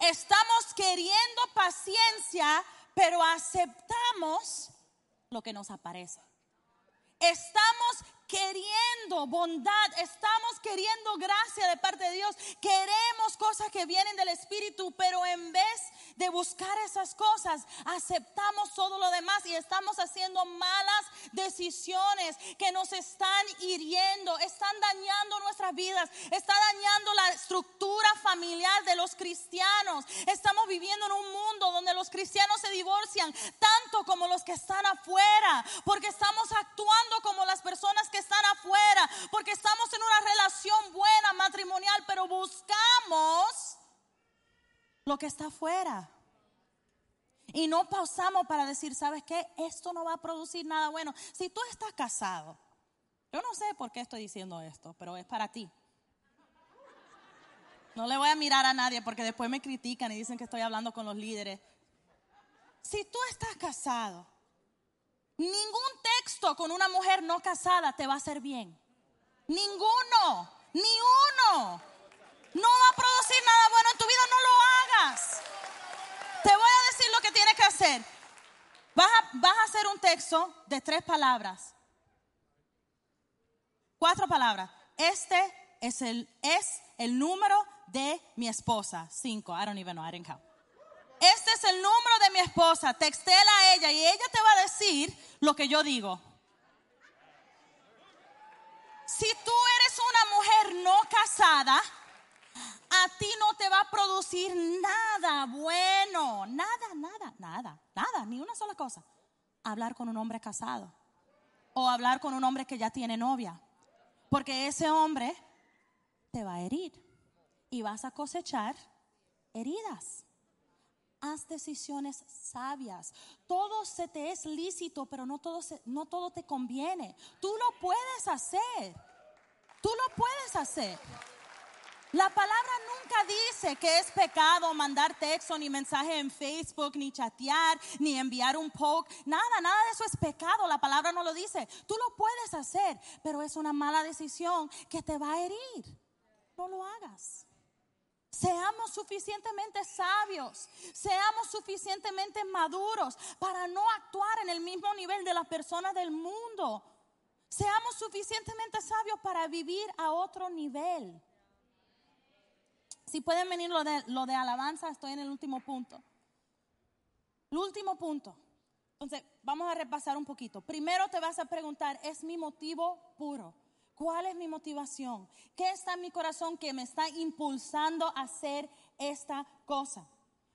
Estamos queriendo paciencia, pero aceptamos lo que nos aparece. estamos queriendo bondad, estamos queriendo gracia de parte de Dios, queremos cosas que vienen del Espíritu, pero en vez de buscar esas cosas, aceptamos todo lo demás y estamos haciendo malas decisiones que nos están hiriendo, están dañando nuestras vidas, está dañando la estructura familiar de los cristianos. Estamos viviendo en un mundo donde los cristianos se divorcian tanto como los que están afuera, porque estamos actuando como las personas que están afuera, porque estamos en una relación buena matrimonial, pero buscamos lo que está afuera. Y no pausamos para decir, ¿sabes qué? Esto no va a producir nada bueno. Si tú estás casado, yo no sé por qué estoy diciendo esto, pero es para ti. No le voy a mirar a nadie porque después me critican y dicen que estoy hablando con los líderes. Si tú estás casado Ningún texto con una mujer no casada te va a hacer bien. Ninguno, ni uno. No va a producir nada bueno en tu vida, no lo hagas. Te voy a decir lo que tienes que hacer. Vas a, vas a hacer un texto de tres palabras. Cuatro palabras. Este es el, es el número de mi esposa. Cinco. I don't even know. I didn't count este es el número de mi esposa, textela a ella y ella te va a decir lo que yo digo. Si tú eres una mujer no casada, a ti no te va a producir nada bueno, nada, nada, nada, nada, ni una sola cosa. Hablar con un hombre casado o hablar con un hombre que ya tiene novia, porque ese hombre te va a herir y vas a cosechar heridas haz decisiones sabias. Todo se te es lícito, pero no todo, no todo te conviene. Tú lo puedes hacer. Tú lo puedes hacer. La palabra nunca dice que es pecado mandar texto, ni mensaje en Facebook, ni chatear, ni enviar un poke. Nada, nada de eso es pecado. La palabra no lo dice. Tú lo puedes hacer, pero es una mala decisión que te va a herir. No lo hagas. Seamos suficientemente sabios, seamos suficientemente maduros para no actuar en el mismo nivel de las personas del mundo. Seamos suficientemente sabios para vivir a otro nivel. Si pueden venir lo de, lo de alabanza, estoy en el último punto. El último punto. Entonces, vamos a repasar un poquito. Primero te vas a preguntar, ¿es mi motivo puro? ¿Cuál es mi motivación? ¿Qué está en mi corazón que me está impulsando a hacer esta cosa?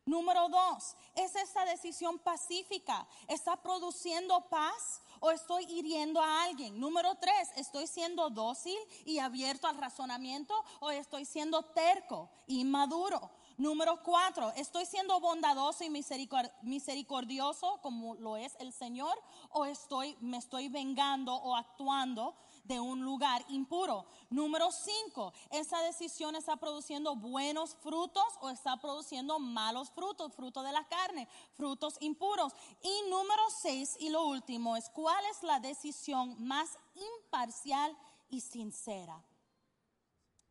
Número dos, ¿es esta decisión pacífica? ¿Está produciendo paz o estoy hiriendo a alguien? Número tres, ¿estoy siendo dócil y abierto al razonamiento o estoy siendo terco, inmaduro? Número cuatro, ¿estoy siendo bondadoso y misericordioso como lo es el Señor o estoy, me estoy vengando o actuando de un lugar impuro. Número cinco, esa decisión está produciendo buenos frutos o está produciendo malos frutos, fruto de la carne, frutos impuros. Y número seis, y lo último, es cuál es la decisión más imparcial y sincera.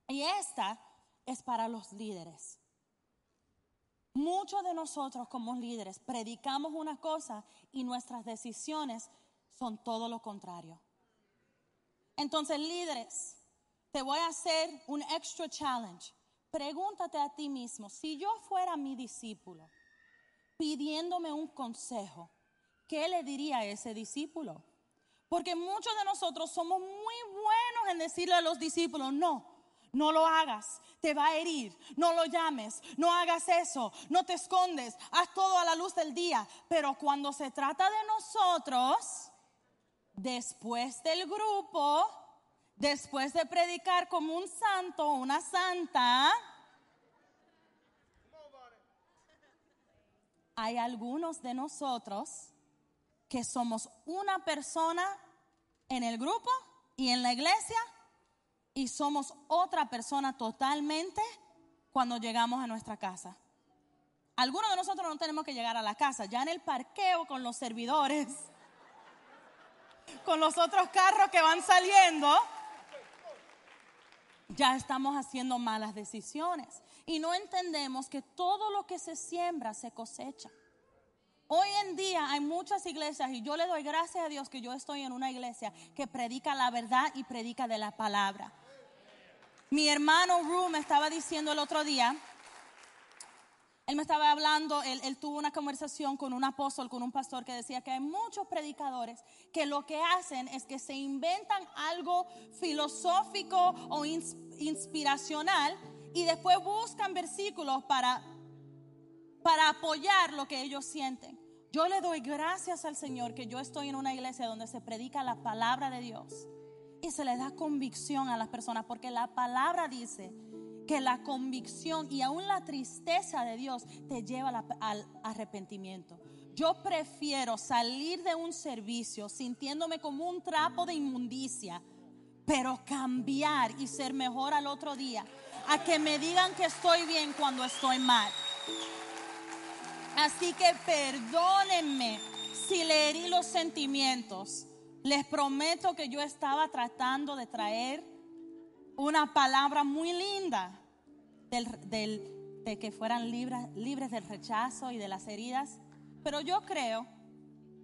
Y esta es para los líderes. Muchos de nosotros como líderes predicamos una cosa y nuestras decisiones son todo lo contrario. Entonces, líderes, te voy a hacer un extra challenge. Pregúntate a ti mismo, si yo fuera mi discípulo pidiéndome un consejo, ¿qué le diría a ese discípulo? Porque muchos de nosotros somos muy buenos en decirle a los discípulos, no, no lo hagas, te va a herir, no lo llames, no hagas eso, no te escondes, haz todo a la luz del día. Pero cuando se trata de nosotros, después del grupo, después de predicar como un santo o una santa, hay algunos de nosotros que somos una persona en el grupo y en la iglesia y somos otra persona totalmente cuando llegamos a nuestra casa. Algunos de nosotros no tenemos que llegar a la casa, ya en el parqueo con los servidores con los otros carros que van saliendo, ya estamos haciendo malas decisiones. Y no entendemos que todo lo que se siembra se cosecha. Hoy en día hay muchas iglesias y yo le doy gracias a Dios que yo estoy en una iglesia que predica la verdad y predica de la palabra. Mi hermano me estaba diciendo el otro día, él me estaba hablando, él, tuvo una conversación con un apóstol, con un pastor que decía que hay muchos predicadores que lo que hacen es que se inventan algo filosófico o inspiracional y después buscan versículos para para apoyar lo que ellos sienten. Yo le doy gracias al Señor que yo estoy en una iglesia donde se predica la palabra de Dios y se le da convicción a las personas, porque la palabra dice que la convicción y aún la tristeza de Dios te lleva al arrepentimiento. Yo prefiero salir de un servicio sintiéndome como un trapo de inmundicia, pero cambiar y ser mejor al otro día, a que me digan que estoy bien cuando estoy mal. Así que perdónenme si le herí los sentimientos. Les prometo que yo estaba tratando de traer una palabra muy linda de que fueran libres, libres del rechazo y de las heridas. Pero yo creo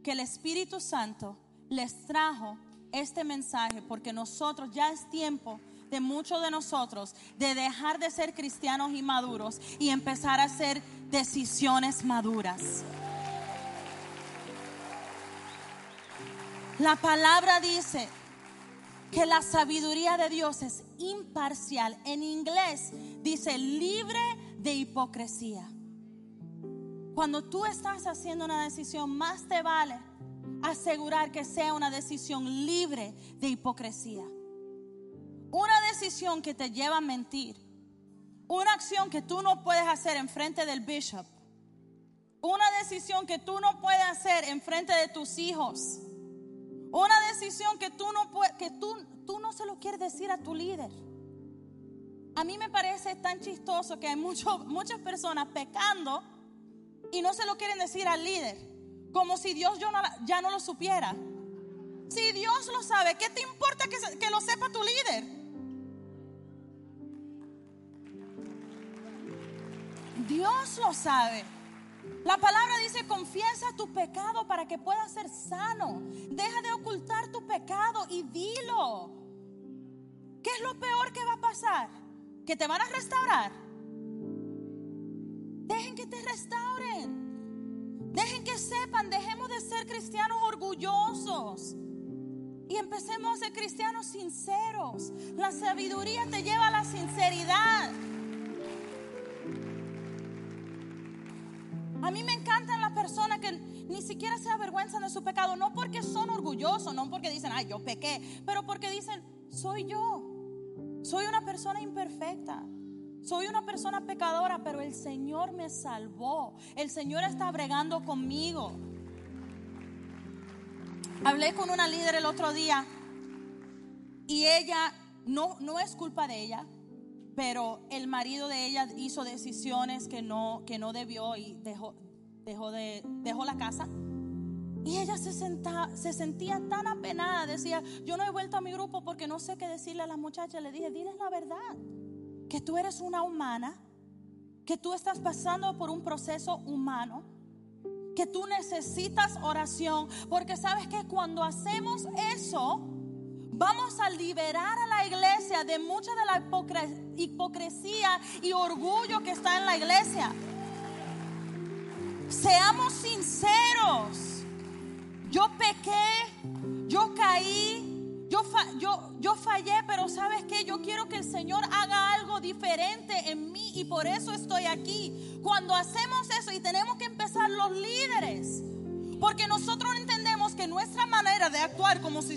que el Espíritu Santo les trajo este mensaje porque nosotros ya es tiempo de muchos de nosotros de dejar de ser cristianos inmaduros y empezar a hacer decisiones maduras. La palabra dice que la sabiduría de Dios es imparcial. En inglés dice libre de hipocresía. Cuando tú estás haciendo una decisión, más te vale asegurar que sea una decisión libre de hipocresía. Una decisión que te lleva a mentir. Una acción que tú no puedes hacer en frente del bishop. Una decisión que tú no puedes hacer en frente de tus hijos. Una decisión que tú no que tú, tú no se lo quieres decir a tu líder. A mí me parece tan chistoso que hay muchas personas pecando y no se lo quieren decir al líder, como si Dios ya no lo supiera. Si Dios lo sabe, ¿qué te importa que, que lo sepa tu líder? Dios lo sabe. La palabra dice, confiesa tu pecado para que puedas ser sano. Deja de ocultar tu pecado y dilo. ¿Qué es lo peor que va a pasar? Que te van a restaurar. Dejen que te restauren. Dejen que sepan, dejemos de ser cristianos orgullosos. Y empecemos a ser cristianos sinceros. La sabiduría te lleva a la sinceridad. A mí me encantan las personas que ni siquiera se avergüenzan de su pecado, no porque son orgullosos, no porque dicen, ay, yo pequé, pero porque dicen, soy yo, soy una persona imperfecta. Soy una persona pecadora, pero el Señor me salvó. El Señor está bregando conmigo. Hablé con una líder el otro día y ella, no, no es culpa de ella, pero el marido de ella hizo decisiones que no, que no debió y dejó, dejó, de, dejó la casa. Y ella se, se sentía tan apenada, decía, yo no he vuelto a mi grupo porque no sé qué decirle a las muchachas. Le dije, diles la verdad, que tú eres una humana, que tú estás pasando por un proceso humano, que tú necesitas oración, porque sabes que cuando hacemos eso, Vamos a liberar a la iglesia de mucha de la hipocresía y orgullo que está en la iglesia. Seamos sinceros. Yo pequé, yo caí, yo, yo, yo fallé, pero sabes que yo quiero que el Señor haga algo diferente en mí y por eso estoy aquí. Cuando hacemos eso y tenemos que empezar los líderes, porque nosotros entendemos que nuestra manera de actuar como si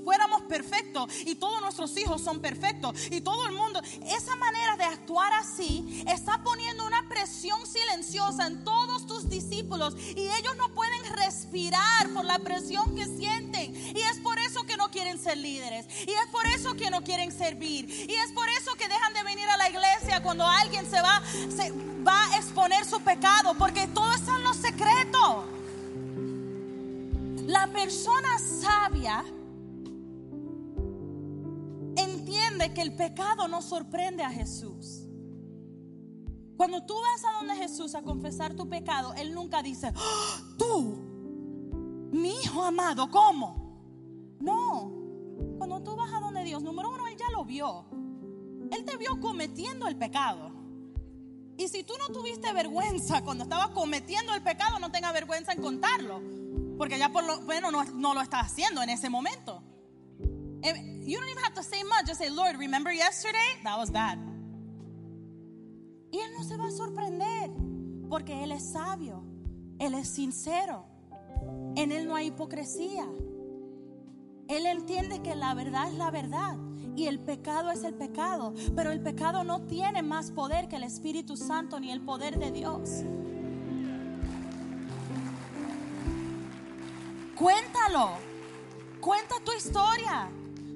fuéramos perfectos y todos nuestros hijos son perfectos y todo el mundo, esa manera de actuar así está poniendo una presión silenciosa en todos tus discípulos y ellos no pueden respirar por la presión que sienten. Y es por eso que no quieren ser líderes. Y es por eso que no quieren servir. Y es por eso que dejan de venir a la iglesia cuando alguien se va, se va a exponer su pecado porque todo está en los secretos. La persona sabia entiende que el pecado no sorprende a Jesús. Cuando tú vas a donde Jesús a confesar tu pecado, Él nunca dice, ¡Ah! tú, mi hijo amado, ¿cómo? No, cuando tú vas a donde Dios, número uno, Él ya lo vio. Él te vio cometiendo el pecado. Y si tú no tuviste vergüenza cuando estabas cometiendo el pecado, no tengas vergüenza en contarlo. Porque ya por lo bueno no, no lo estás haciendo en ese momento. You don't even have to say much. Just say, Lord, remember yesterday? That was bad. Y Él no se va a sorprender. Porque Él es sabio. Él es sincero. En Él no hay hipocresía. Él entiende que la verdad es la verdad y el pecado es el pecado, pero el pecado no tiene más poder que el Espíritu Santo ni el poder de Dios. Cuéntalo, cuenta tu historia.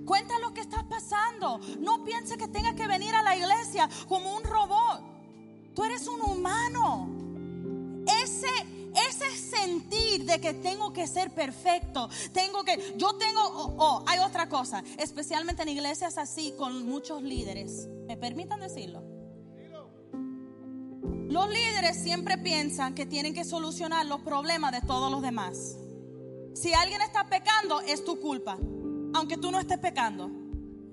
Cuenta lo que está pasando. No piense que tenga que venir a la iglesia como un robot. Tú eres un humano. Ese ese sentir de que tengo que ser perfecto, tengo que, yo tengo, oh, hay otra cosa, especialmente en iglesias así con muchos líderes. ¿Me permitan decirlo? Los líderes siempre piensan que tienen que solucionar los problemas de todos los demás. Si alguien está pecando, es tu culpa, aunque tú no estés pecando.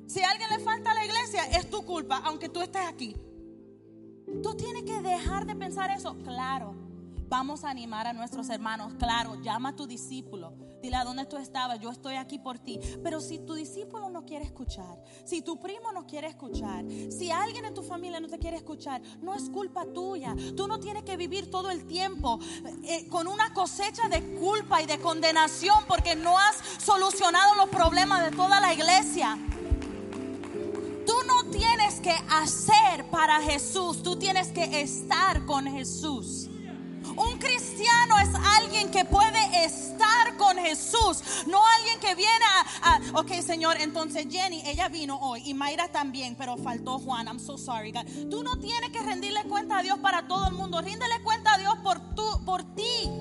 Si a alguien le falta a la iglesia, es tu culpa, aunque tú estés aquí. Tú tienes que dejar de pensar eso, claro. Vamos a animar a nuestros hermanos. Claro, llama a tu discípulo. Dile a dónde tú estabas. Yo estoy aquí por ti. Pero si tu discípulo no quiere escuchar, si tu primo no quiere escuchar, si alguien en tu familia no te quiere escuchar, no es culpa tuya. Tú no tienes que vivir todo el tiempo eh, con una cosecha de culpa y de condenación porque no has solucionado los problemas de toda la iglesia. Tú no tienes que hacer para Jesús, tú tienes que estar con Jesús. Un cristiano es alguien que puede estar con Jesús, no alguien que viene a, ok Señor, entonces Jenny, ella vino hoy y Mayra también, pero faltó Juan, I'm so sorry. God. Tú no tienes que rendirle cuenta a Dios para todo el mundo, ríndele cuenta a Dios por, tú, por ti.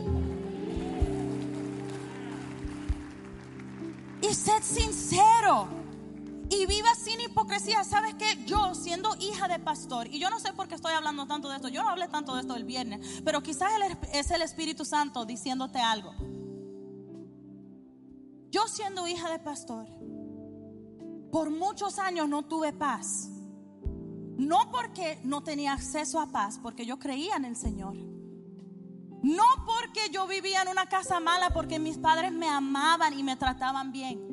Y sed sincero y viva sin hipocresía. ¿Sabes qué? Yo, siendo hija de pastor, y yo no sé por qué estoy hablando tanto de esto, yo no hablé tanto de esto el viernes, pero quizás es el Espíritu Santo diciéndote algo. Yo siendo hija de pastor, por muchos años no tuve paz. No porque no tenía acceso a paz, porque yo creía en el Señor. No porque yo vivía en una casa mala, porque mis padres me amaban y me trataban bien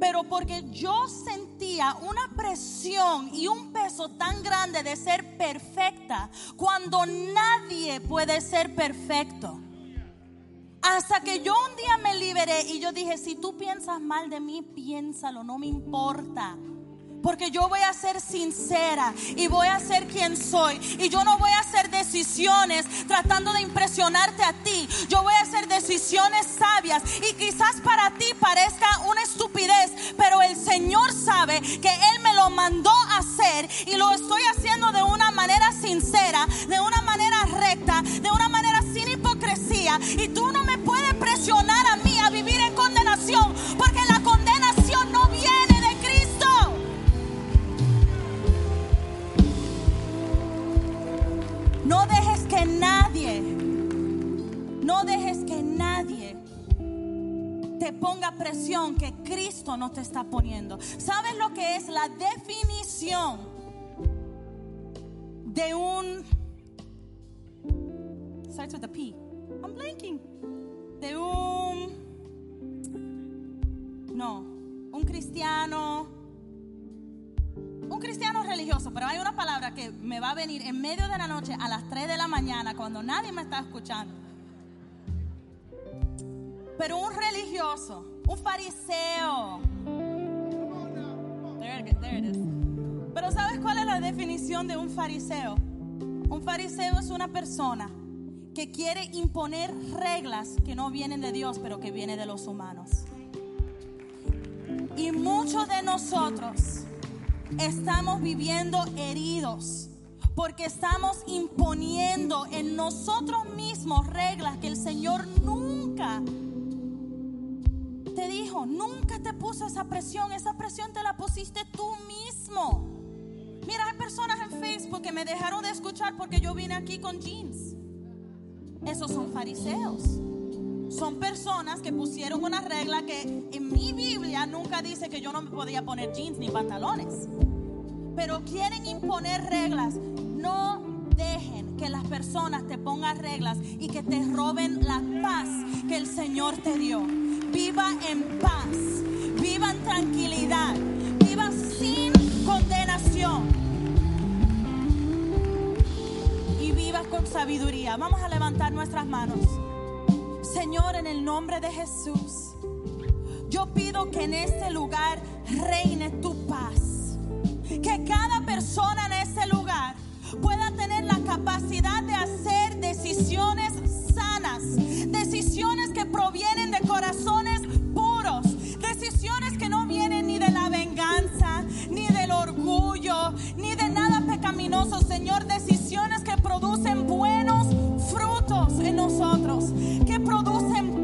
pero porque yo sentía una presión y un peso tan grande de ser perfecta cuando nadie puede ser perfecto. Hasta que yo un día me liberé y yo dije, si tú piensas mal de mí, piénsalo, no me importa. Porque yo voy a ser sincera y voy a ser quien soy. Y yo no voy a hacer decisiones tratando de impresionarte a ti. Yo voy a hacer decisiones sabias. Y quizás para ti parezca una estupidez. Pero el Señor sabe que Él me lo mandó a hacer. Y lo estoy haciendo de una manera sincera, de una manera recta, de una manera sin hipocresía. Y tú no me puedes presionar a mí a vivir en condenación. Porque la no dejes que nadie te ponga presión que Cristo no te está poniendo. ¿Sabes lo que es la definición de un... Starts with a P. I'm blanking. De un... No, un cristiano un cristiano religioso, pero hay una palabra que me va a venir en medio de la noche a las 3 de la mañana cuando nadie me está escuchando. Pero un religioso, un fariseo. Pero ¿sabes cuál es la definición de un fariseo? Un fariseo es una persona que quiere imponer reglas que no vienen de Dios, pero que vienen de los humanos. Y muchos de nosotros estamos viviendo heridos porque estamos imponiendo en nosotros mismos reglas que el Señor nunca nunca te puso esa presión, esa presión te la pusiste tú mismo. Mira, hay personas en Facebook que me dejaron de escuchar porque yo vine aquí con jeans. Esos son fariseos. Son personas que pusieron una regla que en mi Biblia nunca dice que yo no me podía poner jeans ni pantalones. Pero quieren imponer reglas. No dejen que las personas te pongan reglas y que te roben la paz que el Señor te dio. Viva en paz, viva en tranquilidad, viva sin condenación y viva con sabiduría. Vamos a levantar nuestras manos. Señor, en el nombre de Jesús, yo pido que en este lugar reine tu paz. Que cada persona en este lugar pueda capacidad de hacer decisiones sanas, decisiones que provienen de corazones puros, decisiones que no vienen ni de la venganza, ni del orgullo, ni de nada pecaminoso, Señor, decisiones que producen buenos frutos en nosotros, que producen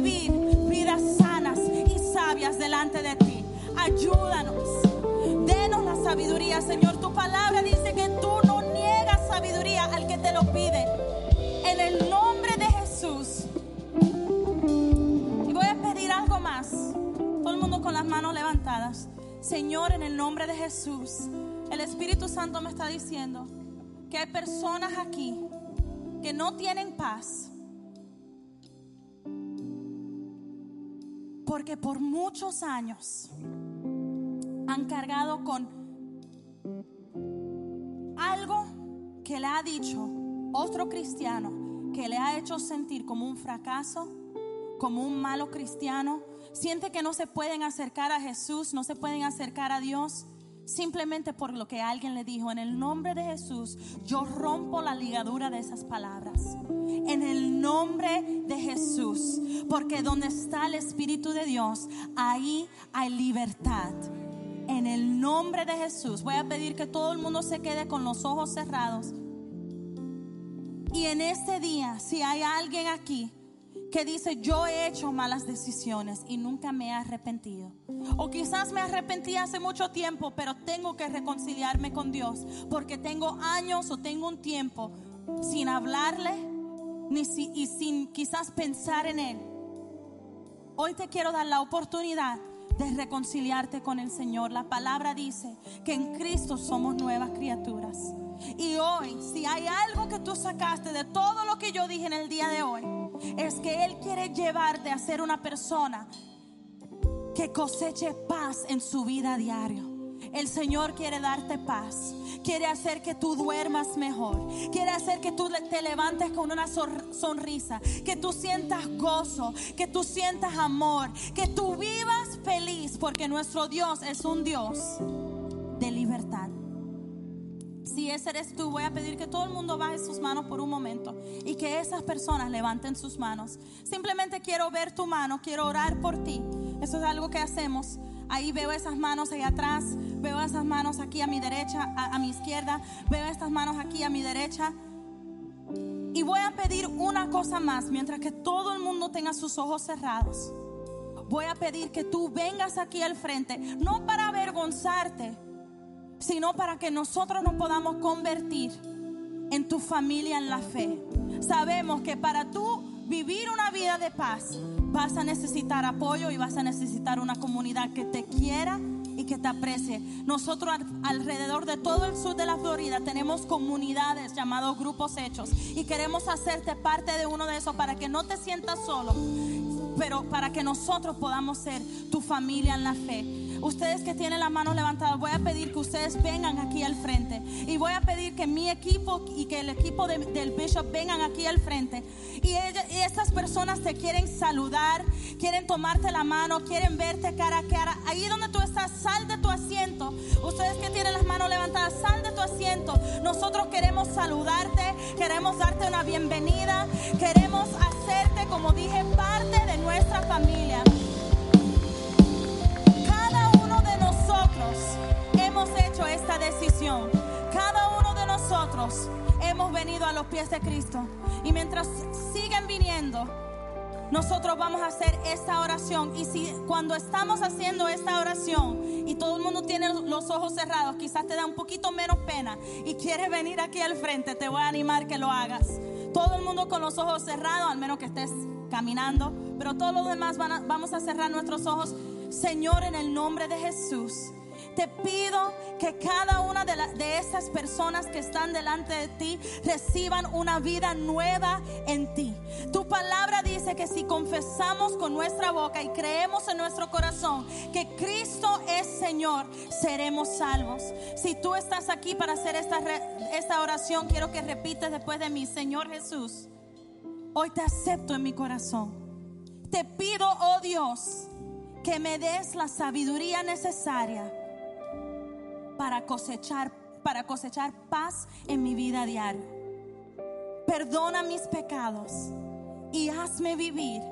vivir vidas sanas y sabias delante de ti. Ayúdanos. Denos la sabiduría, Señor. Tu palabra dice que tú no niegas sabiduría al que te lo pide. En el nombre de Jesús. Y voy a pedir algo más. Todo el mundo con las manos levantadas. Señor, en el nombre de Jesús. El Espíritu Santo me está diciendo que hay personas aquí que no tienen paz. Porque por muchos años han cargado con algo que le ha dicho otro cristiano que le ha hecho sentir como un fracaso, como un malo cristiano. Siente que no se pueden acercar a Jesús, no se pueden acercar a Dios. Simplemente por lo que alguien le dijo, en el nombre de Jesús, yo rompo la ligadura de esas palabras. En el nombre de Jesús, porque donde está el Espíritu de Dios, ahí hay libertad. En el nombre de Jesús, voy a pedir que todo el mundo se quede con los ojos cerrados. Y en este día, si hay alguien aquí que dice, yo he hecho malas decisiones y nunca me he arrepentido. O quizás me arrepentí hace mucho tiempo, pero tengo que reconciliarme con Dios porque tengo años o tengo un tiempo sin hablarle ni si- y sin quizás pensar en Él. Hoy te quiero dar la oportunidad de reconciliarte con el Señor. La palabra dice que en Cristo somos nuevas criaturas. Y hoy, si hay algo que tú sacaste de todo lo que yo dije en el día de hoy, es que Él quiere llevarte a ser una persona que coseche paz en su vida a diario. El Señor quiere darte paz. Quiere hacer que tú duermas mejor. Quiere hacer que tú te levantes con una sonrisa. Que tú sientas gozo. Que tú sientas amor. Que tú vivas feliz. Porque nuestro Dios es un Dios. Ese eres tú, voy a pedir que todo el mundo baje sus manos por un momento y que esas personas levanten sus manos. Simplemente quiero ver tu mano, quiero orar por ti. Eso es algo que hacemos. Ahí veo esas manos ahí atrás, veo esas manos aquí a mi derecha, a, a mi izquierda, veo estas manos aquí a mi derecha. Y voy a pedir una cosa más, mientras que todo el mundo tenga sus ojos cerrados. Voy a pedir que tú vengas aquí al frente, no para avergonzarte, sino para que nosotros nos podamos convertir en tu familia en la fe. Sabemos que para tú vivir una vida de paz vas a necesitar apoyo y vas a necesitar una comunidad que te quiera y que te aprecie. Nosotros al- alrededor de todo el sur de la Florida tenemos comunidades llamados grupos hechos y queremos hacerte parte de uno de esos para que no te sientas solo, pero para que nosotros podamos ser tu familia en la fe. ustedes que tienen las manos levantadas, voy a pedir que ustedes vengan aquí al frente. Y voy a pedir que mi equipo y que el equipo del Bishop vengan aquí al frente. Y, y estas personas te quieren saludar, quieren tomarte la mano, quieren verte cara a cara. Ahí donde tú estás, sal de tu asiento. Ustedes que tienen las manos levantadas, sal de tu asiento. Nosotros queremos saludarte, queremos darte una bienvenida, queremos hacerte, como dije, parte de nuestra familia. hemos hecho esta decisión. Cada uno de nosotros hemos venido a los pies de Cristo. Y mientras siguen viniendo, nosotros vamos a hacer esta oración. Y si cuando estamos haciendo esta oración y todo el mundo tiene los ojos cerrados, quizás te da un poquito menos pena y quieres venir aquí al frente, te voy a animar que lo hagas. Todo el mundo con los ojos cerrados, al menos que estés caminando, pero todos los demás vamos a cerrar nuestros ojos. Señor, en el nombre de Jesús. Te pido que cada una de, de esas personas que están delante de ti reciban una vida nueva en ti. Tu palabra dice que si confesamos con nuestra boca y creemos en nuestro corazón que Cristo es Señor, seremos salvos. Si tú estás aquí para hacer esta oración, quiero que repites después de mí, Señor Jesús, hoy te acepto en mi corazón. Te pido, oh Dios, que me des la sabiduría necesaria para cosechar, para cosechar paz en mi vida diaria. Perdona mis pecados y hazme vivir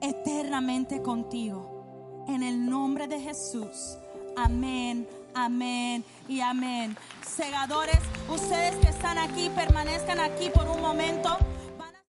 eternamente contigo. En el nombre de Jesús. Amén, amén y amén. Segadores, ustedes que están aquí, permanezcan aquí por un momento.